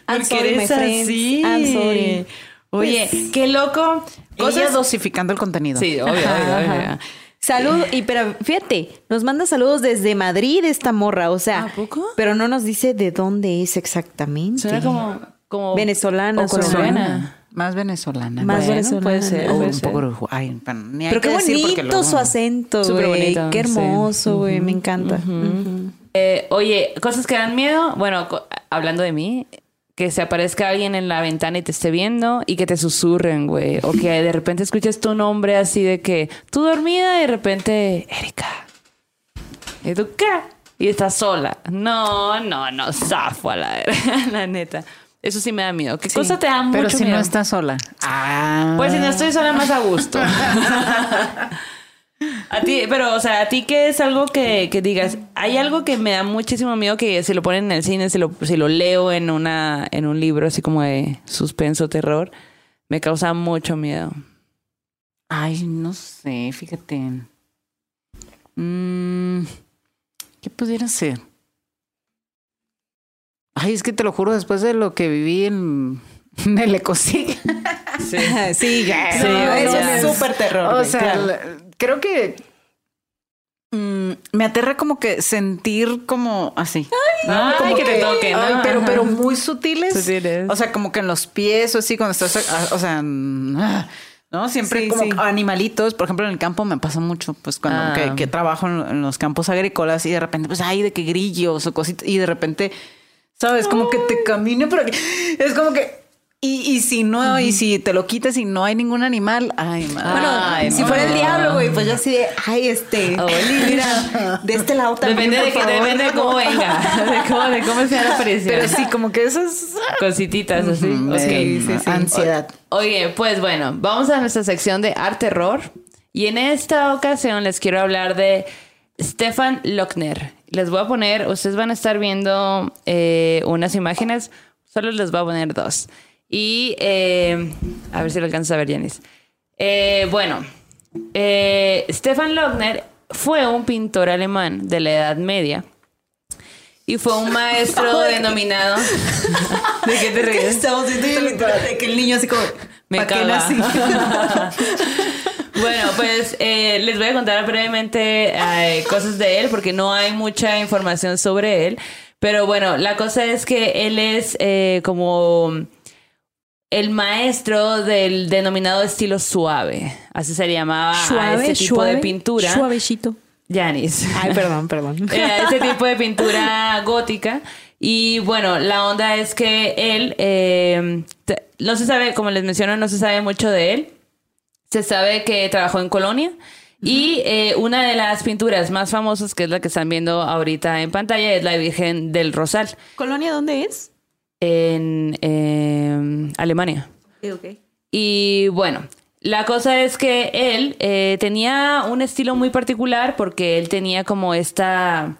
I'm ¿Por qué sorry, eres así? I'm sorry. Oye, qué loco. Ella Cosas... dosificando el contenido. Sí, obvio, obvio, obvio. Salud, y pero fíjate, nos manda saludos desde Madrid esta morra, o sea, ¿A poco? pero no nos dice de dónde es exactamente. Suena como... como Venezolana, o colombiana. Más venezolana. Más Bueno, venezolana. puede ser, O puede un ser. poco uruguay. ni hay Pero que qué bonito luego- su acento, Súper bonito, Qué sí. hermoso, güey. Me encanta. Eh, oye, cosas que dan miedo. Bueno, hablando de mí, que se aparezca alguien en la ventana y te esté viendo y que te susurren, güey. O que de repente escuches tu nombre así de que tú dormida y de repente, Erika. ¿Y tú qué? Y estás sola. No, no, no, zafo a la, la neta. Eso sí me da miedo. ¿Qué cosa te da mucho Pero si miedo? no estás sola. Ah. Pues si no estoy sola, más a gusto. a ti, pero, o sea, a ti que es algo que, que digas, hay algo que me da muchísimo miedo que si lo ponen en el cine, si lo, si lo leo en una, en un libro así como de suspenso, terror, me causa mucho miedo. Ay, no sé, fíjate. Mm, ¿Qué pudiera ser? Ay, es que te lo juro, después de lo que viví en, en el Ecosic. Sí. Sí, ya. Sí, No, eso es súper terror. o sea, claro. la- creo que mm, me aterra como que sentir como así. Ay, Como que te toquen, ¿no? ay, pero, pero muy sutiles. Sutiles. O sea, como que en los pies o así, cuando estás, o sea, ah, ¿no? Siempre Sí, como sí. animalitos. Por ejemplo, en el campo me pasa mucho, pues cuando Ah. que, que trabajo en, en los campos agrícolas y de repente, pues hay de que grillos o cositas y de repente, ¿sabes? Como que te camina por aquí. Es como que. Y, y si no, y si te lo quitas y no hay ningún animal, ay, madre. Bueno, Ay, si no. fuera el diablo, güey, pues yo así de, ay, este, Oli. mira, de este lado también. Depende de, por que, favor. depende de cómo venga, de cómo, de cómo sea la aparición. Pero sí, como que eso es. Cosititas así. Ok. sí, sí, sí. Ansiedad. Oye, pues bueno, vamos a nuestra sección de arte terror. Y en esta ocasión les quiero hablar de Stefan Lochner. Les voy a poner, ustedes van a estar viendo eh, unas imágenes, solo les voy a poner dos. Y eh, a ver si lo alcanzas a ver, Janis. Eh, bueno, Stefan Lochner fue un pintor alemán de la Edad Media y fue un maestro denominado. ¿De qué te ríes? Estamos literal de que el niño así como, Me ¿pa' qué caga. Bueno, pues eh, les voy a contar brevemente eh, cosas de él porque no hay mucha información sobre él. Pero bueno, la cosa es que él es eh, como el maestro del denominado estilo suave. Así se llamaba a Suave, este tipo suave, de pintura. Suavecito. Yanis. Ay, perdón, perdón. Era ese tipo de pintura gótica. Y bueno, la onda es que él, eh, no se sabe, como les menciono, no se sabe mucho de él. Se sabe que trabajó en Colonia. Y eh, una de las pinturas más famosas, que es la que están viendo ahorita en pantalla, es la Virgen del Rosal ¿Colonia dónde es? en eh, Alemania. ok. Y bueno, la cosa es que él eh, tenía un estilo muy particular porque él tenía como esta,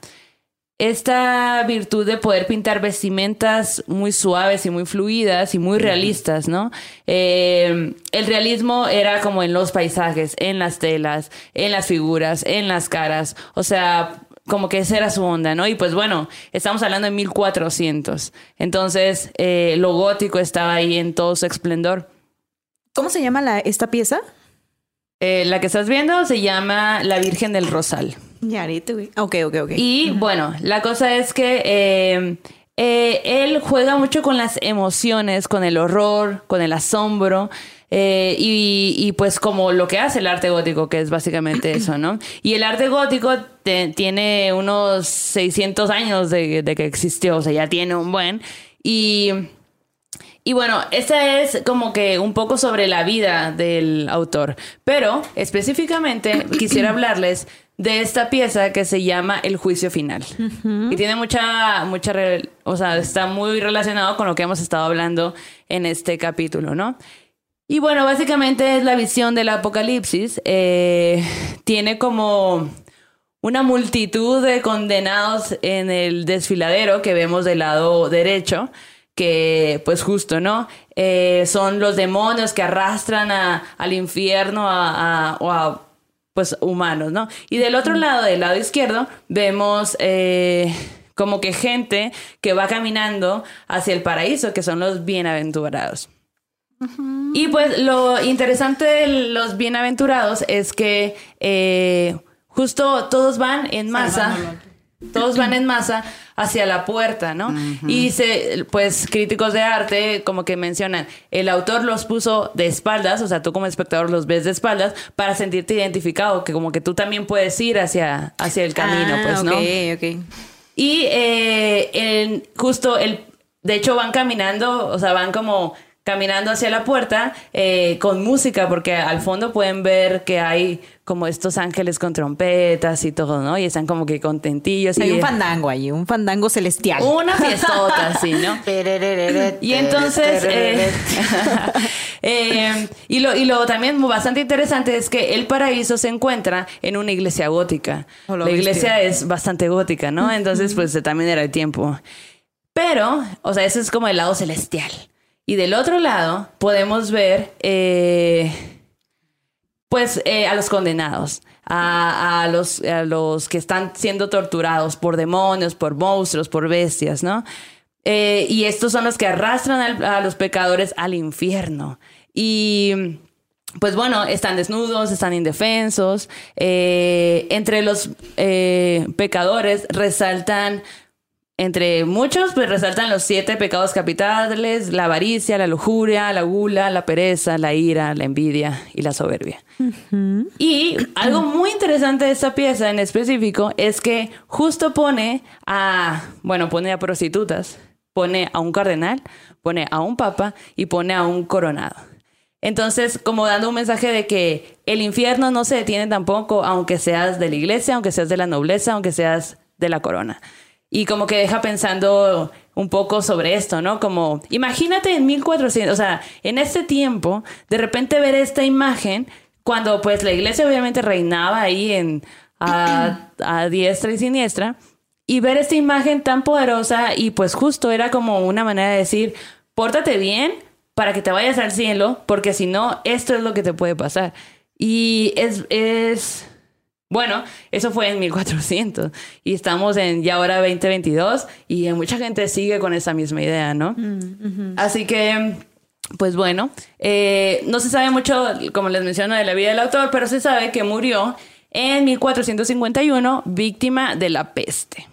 esta virtud de poder pintar vestimentas muy suaves y muy fluidas y muy realistas, ¿no? Eh, el realismo era como en los paisajes, en las telas, en las figuras, en las caras, o sea... Como que esa era su onda, ¿no? Y pues bueno, estamos hablando de 1400. Entonces, eh, lo gótico estaba ahí en todo su esplendor. ¿Cómo se llama la, esta pieza? Eh, la que estás viendo se llama La Virgen del Rosal. Yarito, güey. Ok, ok, ok. Y bueno, la cosa es que eh, eh, él juega mucho con las emociones, con el horror, con el asombro. eh, y, y, pues como lo que hace el arte gótico, que es básicamente eso, ¿no? Y el arte gótico te- tiene unos 600 años de, de que existió, o sea, ya tiene un buen. Y y bueno, esta es como que un poco sobre la vida del autor, pero específicamente quisiera hablarles de esta pieza que se llama El juicio final. Y tiene mucha, mucha, o sea, está muy relacionado con lo que hemos estado hablando en este capítulo, ¿no? Y bueno, básicamente es la visión del apocalipsis. Eh, tiene como una multitud de condenados en el desfiladero que vemos del lado derecho, que pues justo, ¿no? Eh, son los demonios que arrastran a- al infierno a, a- o a pues humanos, ¿no? Y del otro lado, del lado izquierdo, vemos eh, como que gente que va caminando hacia el paraíso, que son los bienaventurados. Y pues lo interesante de los bienaventurados es que eh, justo todos van en masa, todos van en masa hacia la puerta, ¿no? Y se, pues críticos de arte como que mencionan, el autor los puso de espaldas, o sea, tú como espectador los ves de espaldas para sentirte identificado, que como que tú también puedes ir hacia, hacia el camino, Ah, pues, ¿no? ok, ok. Y eh, en- justo el, de hecho van caminando, o sea, van como caminando hacia la puerta eh, con música, porque al fondo pueden ver que hay como estos ángeles con trompetas y todo, ¿no? Y están como que contentillos. Hay y un fandango ahí, un fandango celestial. Una fiestota, así, ¿no? Y entonces, eh, eh, y, lo, y lo también bastante interesante es que el paraíso se encuentra en una iglesia gótica. Oh, la iglesia es bastante gótica, ¿no? Entonces, pues también era el tiempo. Pero, o sea, ese es como el lado celestial. Y del otro lado podemos ver, eh, pues, eh, a los condenados, a, a los, a los que están siendo torturados por demonios, por monstruos, por bestias, ¿no? Eh, y estos son los que arrastran a los pecadores al infierno. Y pues bueno, están desnudos, están indefensos. Entre los pecadores resaltan, entre muchos, pues resaltan los siete pecados capitales, la avaricia, la lujuria, la gula, la pereza, la ira, la envidia y la soberbia. Y algo muy interesante de esta pieza en específico es que justo pone a, bueno, pone a prostitutas, pone a un cardenal, pone a un papa y pone a un coronado. Entonces, como dando un mensaje de que el infierno no se detiene tampoco, aunque seas de la iglesia, aunque seas de la nobleza, aunque seas de la corona. Y como que deja pensando un poco sobre esto, ¿no? Como, imagínate en 1400, o sea, en este tiempo, de repente ver esta imagen, cuando pues la iglesia obviamente reinaba ahí en, a, a diestra y siniestra, y ver esta imagen tan poderosa y pues justo era como una manera de decir, pórtate bien para que te vayas al cielo, porque si no, esto es lo que te puede pasar. Y es, es, bueno, eso fue en 1400 y estamos en ya ahora 2022 y mucha gente sigue con esa misma idea, ¿no? Así que, pues bueno, eh, no se sabe mucho, como les menciono, de la vida del autor, pero se sabe que murió en 1451 víctima de la peste.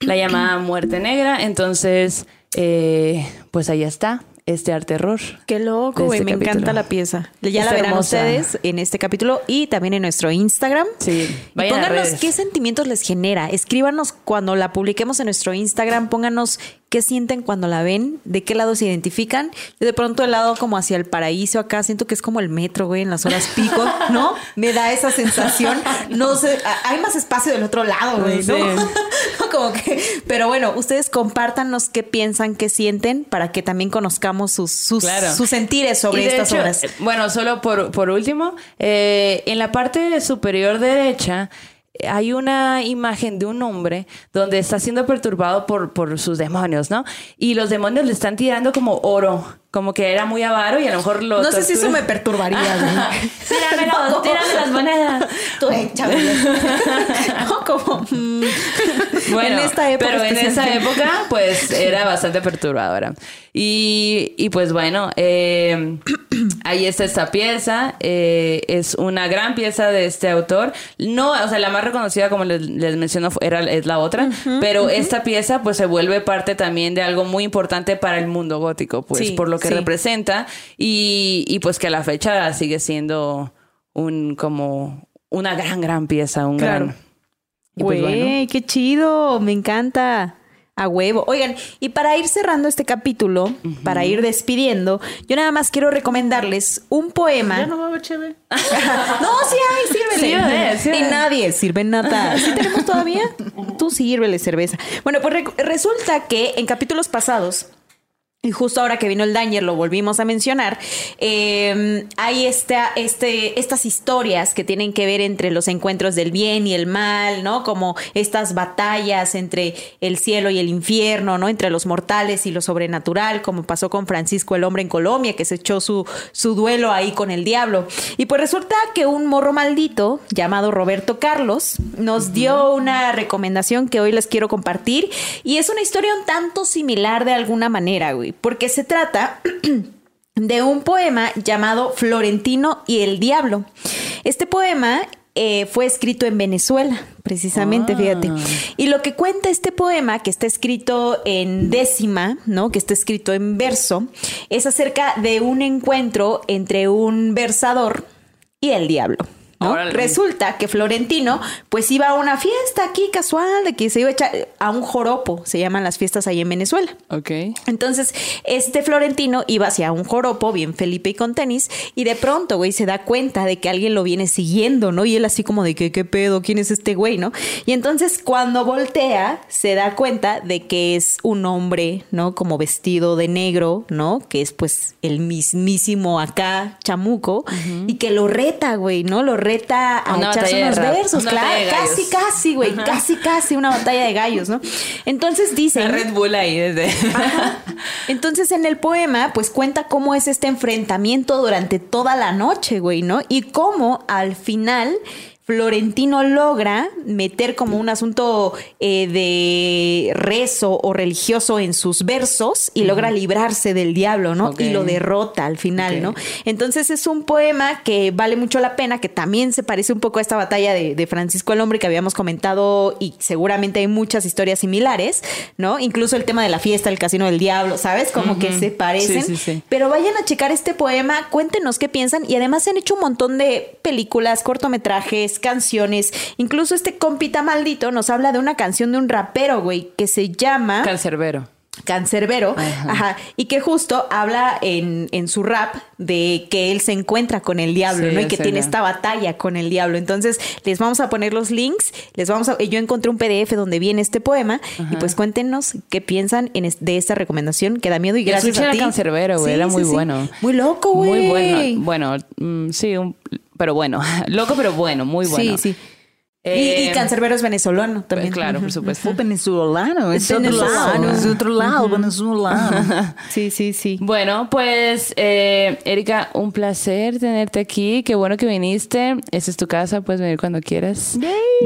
La llamada muerte negra, entonces, eh, pues ahí está, este arte terror. Qué loco, güey. este me capítulo. encanta la pieza. Ya Está la verán hermosa. ustedes en este capítulo y también en nuestro Instagram. Sí, a pónganos redes. qué sentimientos les genera. Escríbanos cuando la publiquemos en nuestro Instagram. Pónganos qué sienten cuando la ven, de qué lado se identifican. Yo de pronto el lado como hacia el paraíso acá siento que es como el metro, güey, en las horas pico, ¿no? Me da esa sensación. No sé, hay más espacio del otro lado, güey, ¿no? Sí. como que, pero bueno, ustedes compártanos qué piensan, qué sienten para que también conozcamos sus, sus, Claro. sus sentires sobre estas hecho, obras. eh, Bueno, solo por, por último, eh, en la parte superior derecha eh, hay una imagen de un hombre donde está siendo perturbado por, por sus demonios, ¿no? Y los demonios le están tirando como oro, como que era muy avaro y a lo mejor lo No sé si eso me perturbaría, güey. Tíramelo, tírame las monedas. Tú échamelo. no, como. mm, Bueno, en esta época. pero en esa época, pues era bastante perturbadora. Y, y pues bueno, eh, ahí está esta pieza. eh, es una gran pieza de este autor. No, o sea, la más reconocida, como les, les menciono, era, es la otra. pero esta pieza, pues se vuelve parte también de algo muy importante para el mundo gótico, pues Sí, por lo que sí. representa. Y, y pues que a la fecha sigue siendo un como una gran, gran pieza, un Claro. gran. y pues Güey, bueno. qué chido, me encanta. A huevo. Oigan, y para ir cerrando este capítulo, para ir despidiendo, yo nada más quiero recomendarles un poema. no va a haber chévere. no, sí hay, sírvele. Sí, bebé, sí, y bebé. nadie sirve nada. ¿Sí tenemos todavía? Tú sírvele cerveza. Bueno, pues re- resulta que en capítulos pasados y justo ahora que vino el Danger lo volvimos a mencionar. eh, hay esta, este, estas historias que tienen que ver entre los encuentros del bien y el mal, ¿no? Como estas batallas entre el cielo y el infierno, ¿no? Entre los mortales y lo sobrenatural, como pasó con Francisco el hombre en Colombia, que se echó su, su duelo ahí con el diablo. Y pues resulta que un morro maldito llamado Roberto Carlos nos dio una recomendación que hoy les quiero compartir. Y es una historia un tanto similar de alguna manera, güey, porque se trata de un poema llamado Florentino y el Diablo. Este poema eh, fue escrito en Venezuela, precisamente, fíjate. Y lo que cuenta este poema, que está escrito en décima, ¿no? Que está escrito en verso, es acerca de un encuentro entre un versador y el diablo. Resulta que Florentino pues iba a una fiesta aquí casual, de que se iba a echar a un joropo, se llaman las fiestas ahí en Venezuela. Ok. Entonces, este Florentino iba hacia un joropo, bien Felipe y con tenis, y de pronto, güey, se da cuenta de que alguien lo viene siguiendo, ¿no? Y él así como de que, ¿qué pedo? ¿Quién es este güey, no? Y entonces, cuando voltea, se da cuenta de que es un hombre, ¿no? Como vestido de negro, ¿no? Que es pues el mismísimo acá, chamuco, y que lo reta, güey, ¿no? Lo reta a Una echarse unos versos, claro, casi, casi, güey, casi, casi una batalla de gallos, ¿no? Entonces dicen... Red Bull ahí desde. Ajá. Entonces en el poema pues cuenta cómo es este enfrentamiento durante toda la noche, güey, ¿no? Y cómo al final Florentino logra meter como un asunto eh, de rezo o religioso en sus versos y logra librarse del diablo, ¿no? Y lo derrota al final. ¿no? Entonces es un poema que vale mucho la pena, que también se parece un poco a esta batalla de, de Francisco el Hombre que habíamos comentado y seguramente hay muchas historias similares, ¿no? Incluso el tema de la fiesta, el casino del diablo, ¿sabes? Como que se parecen. Sí, sí, sí. Pero vayan a checar este poema, cuéntenos qué piensan y además se han hecho un montón de películas, cortometrajes, canciones. Incluso este compita maldito nos habla de una canción de un rapero, güey, que se llama... Cancerbero. Cancerbero, ajá. y que justo habla en, en su rap de que él se encuentra con el diablo, Sí, ¿no? Y que tiene esta batalla con el diablo. Entonces, les vamos a poner los links, les vamos a, yo encontré un PDF donde viene este poema y pues cuéntenos qué piensan en es- de esta recomendación que da miedo y gracias a ti. Cancerbero, güey, era muy bueno. Muy loco, güey. Muy bueno. Bueno, mm, sí, un- pero bueno. Loco, pero bueno, muy bueno. Sí, sí. Y- Eh, y, Cancerbero es venezolano también. Claro, por supuesto. venezolano, Es otro lado, es otro lado, venezolano. Sí, sí, sí. Bueno, pues, eh, Erika, un placer tenerte aquí. Qué bueno que viniste. Esta es tu casa, puedes venir cuando quieras.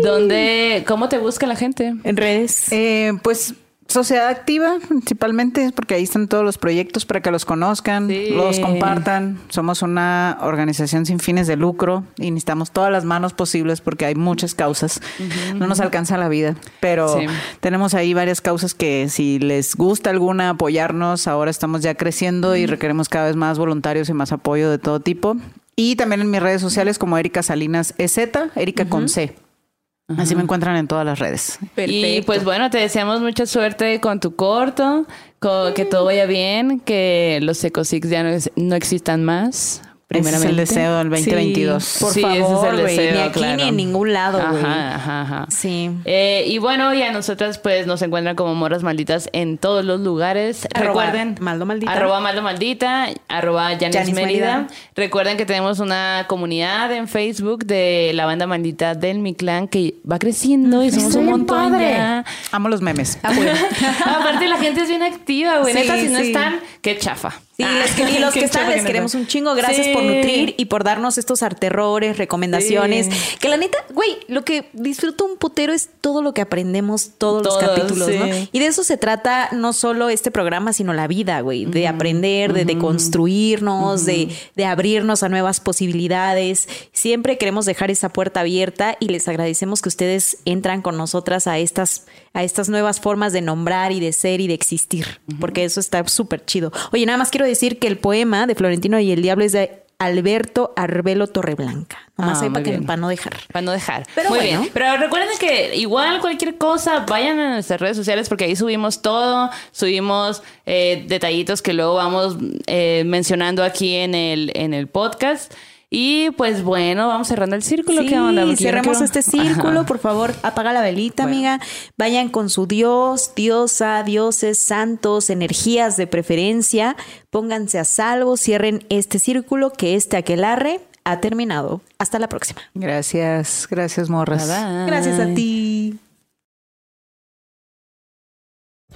¿Dónde, cómo te busca la gente? En redes. Eh, pues Sociedad Activa, principalmente, porque ahí están todos los proyectos para que los conozcan, Sí. los compartan. Somos una organización sin fines de lucro y necesitamos todas las manos posibles porque hay muchas causas. No nos alcanza la vida, pero Sí. tenemos ahí varias causas que si les gusta alguna apoyarnos, ahora estamos ya creciendo y requeremos cada vez más voluntarios y más apoyo de todo tipo. Y también en mis redes sociales como Erika Salinas EZ, Erika con C. Así me encuentran en todas las redes. Y pues bueno, te deseamos mucha suerte con tu corto, co- que todo vaya bien, que los Ecosix ya no, es- no existan más. Ese es Primeramente. el deseo del 2022. Sí, por Sí, ese es el favor, deseo, Ni aquí claro. ni en ningún lado, güey. Ajá, ajá, ajá. Sí. Eh, y bueno, y a nosotras pues nos encuentran como Morras Malditas en todos los lugares. Arroba Recuerden. Maldo Maldita. Arroba Maldo Maldita. Arroba Janis Janis Mérida. Mérida. Recuerden que tenemos una comunidad en Facebook de la banda maldita del Mi Clan que va creciendo y somos un montón padre. ya. Amo los memes. Aparte la gente es bien activa, güey. Sí, Neta, si no sí. están, qué chafa. Sí, Ah, les que- y los que están les queremos un chingo. Gracias por nutrir y por darnos estos arterrores, recomendaciones. Sí. Que la neta, güey, lo que disfruto un putero es todo lo que aprendemos, todos los capítulos, ¿no? Y de eso se trata no solo este programa, sino la vida, güey. De aprender, de, de construirnos, de, de abrirnos a nuevas posibilidades. Siempre queremos dejar esa puerta abierta y les agradecemos que ustedes entran con nosotras a estas, a estas nuevas formas de nombrar y de ser y de existir. Porque eso está súper chido. Oye, nada más quiero decir que el poema de Florentino y el Diablo es de Alberto Arbelo Torreblanca. Nomás Ah, ahí que, para no dejar. Para no dejar. Pero Muy bueno. bien. Pero recuerden que igual cualquier cosa, vayan a nuestras redes sociales porque ahí subimos todo. Subimos eh, detallitos que luego vamos eh, mencionando aquí en el, en el podcast. Y pues bueno, vamos cerrando el círculo. Sí, ¿Qué onda? Porque yo no cerremos este círculo, por favor, apaga la velita, Bueno. amiga. Vayan con su dios, diosa, dioses, santos, energías de preferencia. Pónganse a salvo, cierren este círculo que este aquelarre ha terminado. Hasta la próxima. Gracias, gracias, morras. Bye, bye. Gracias a ti.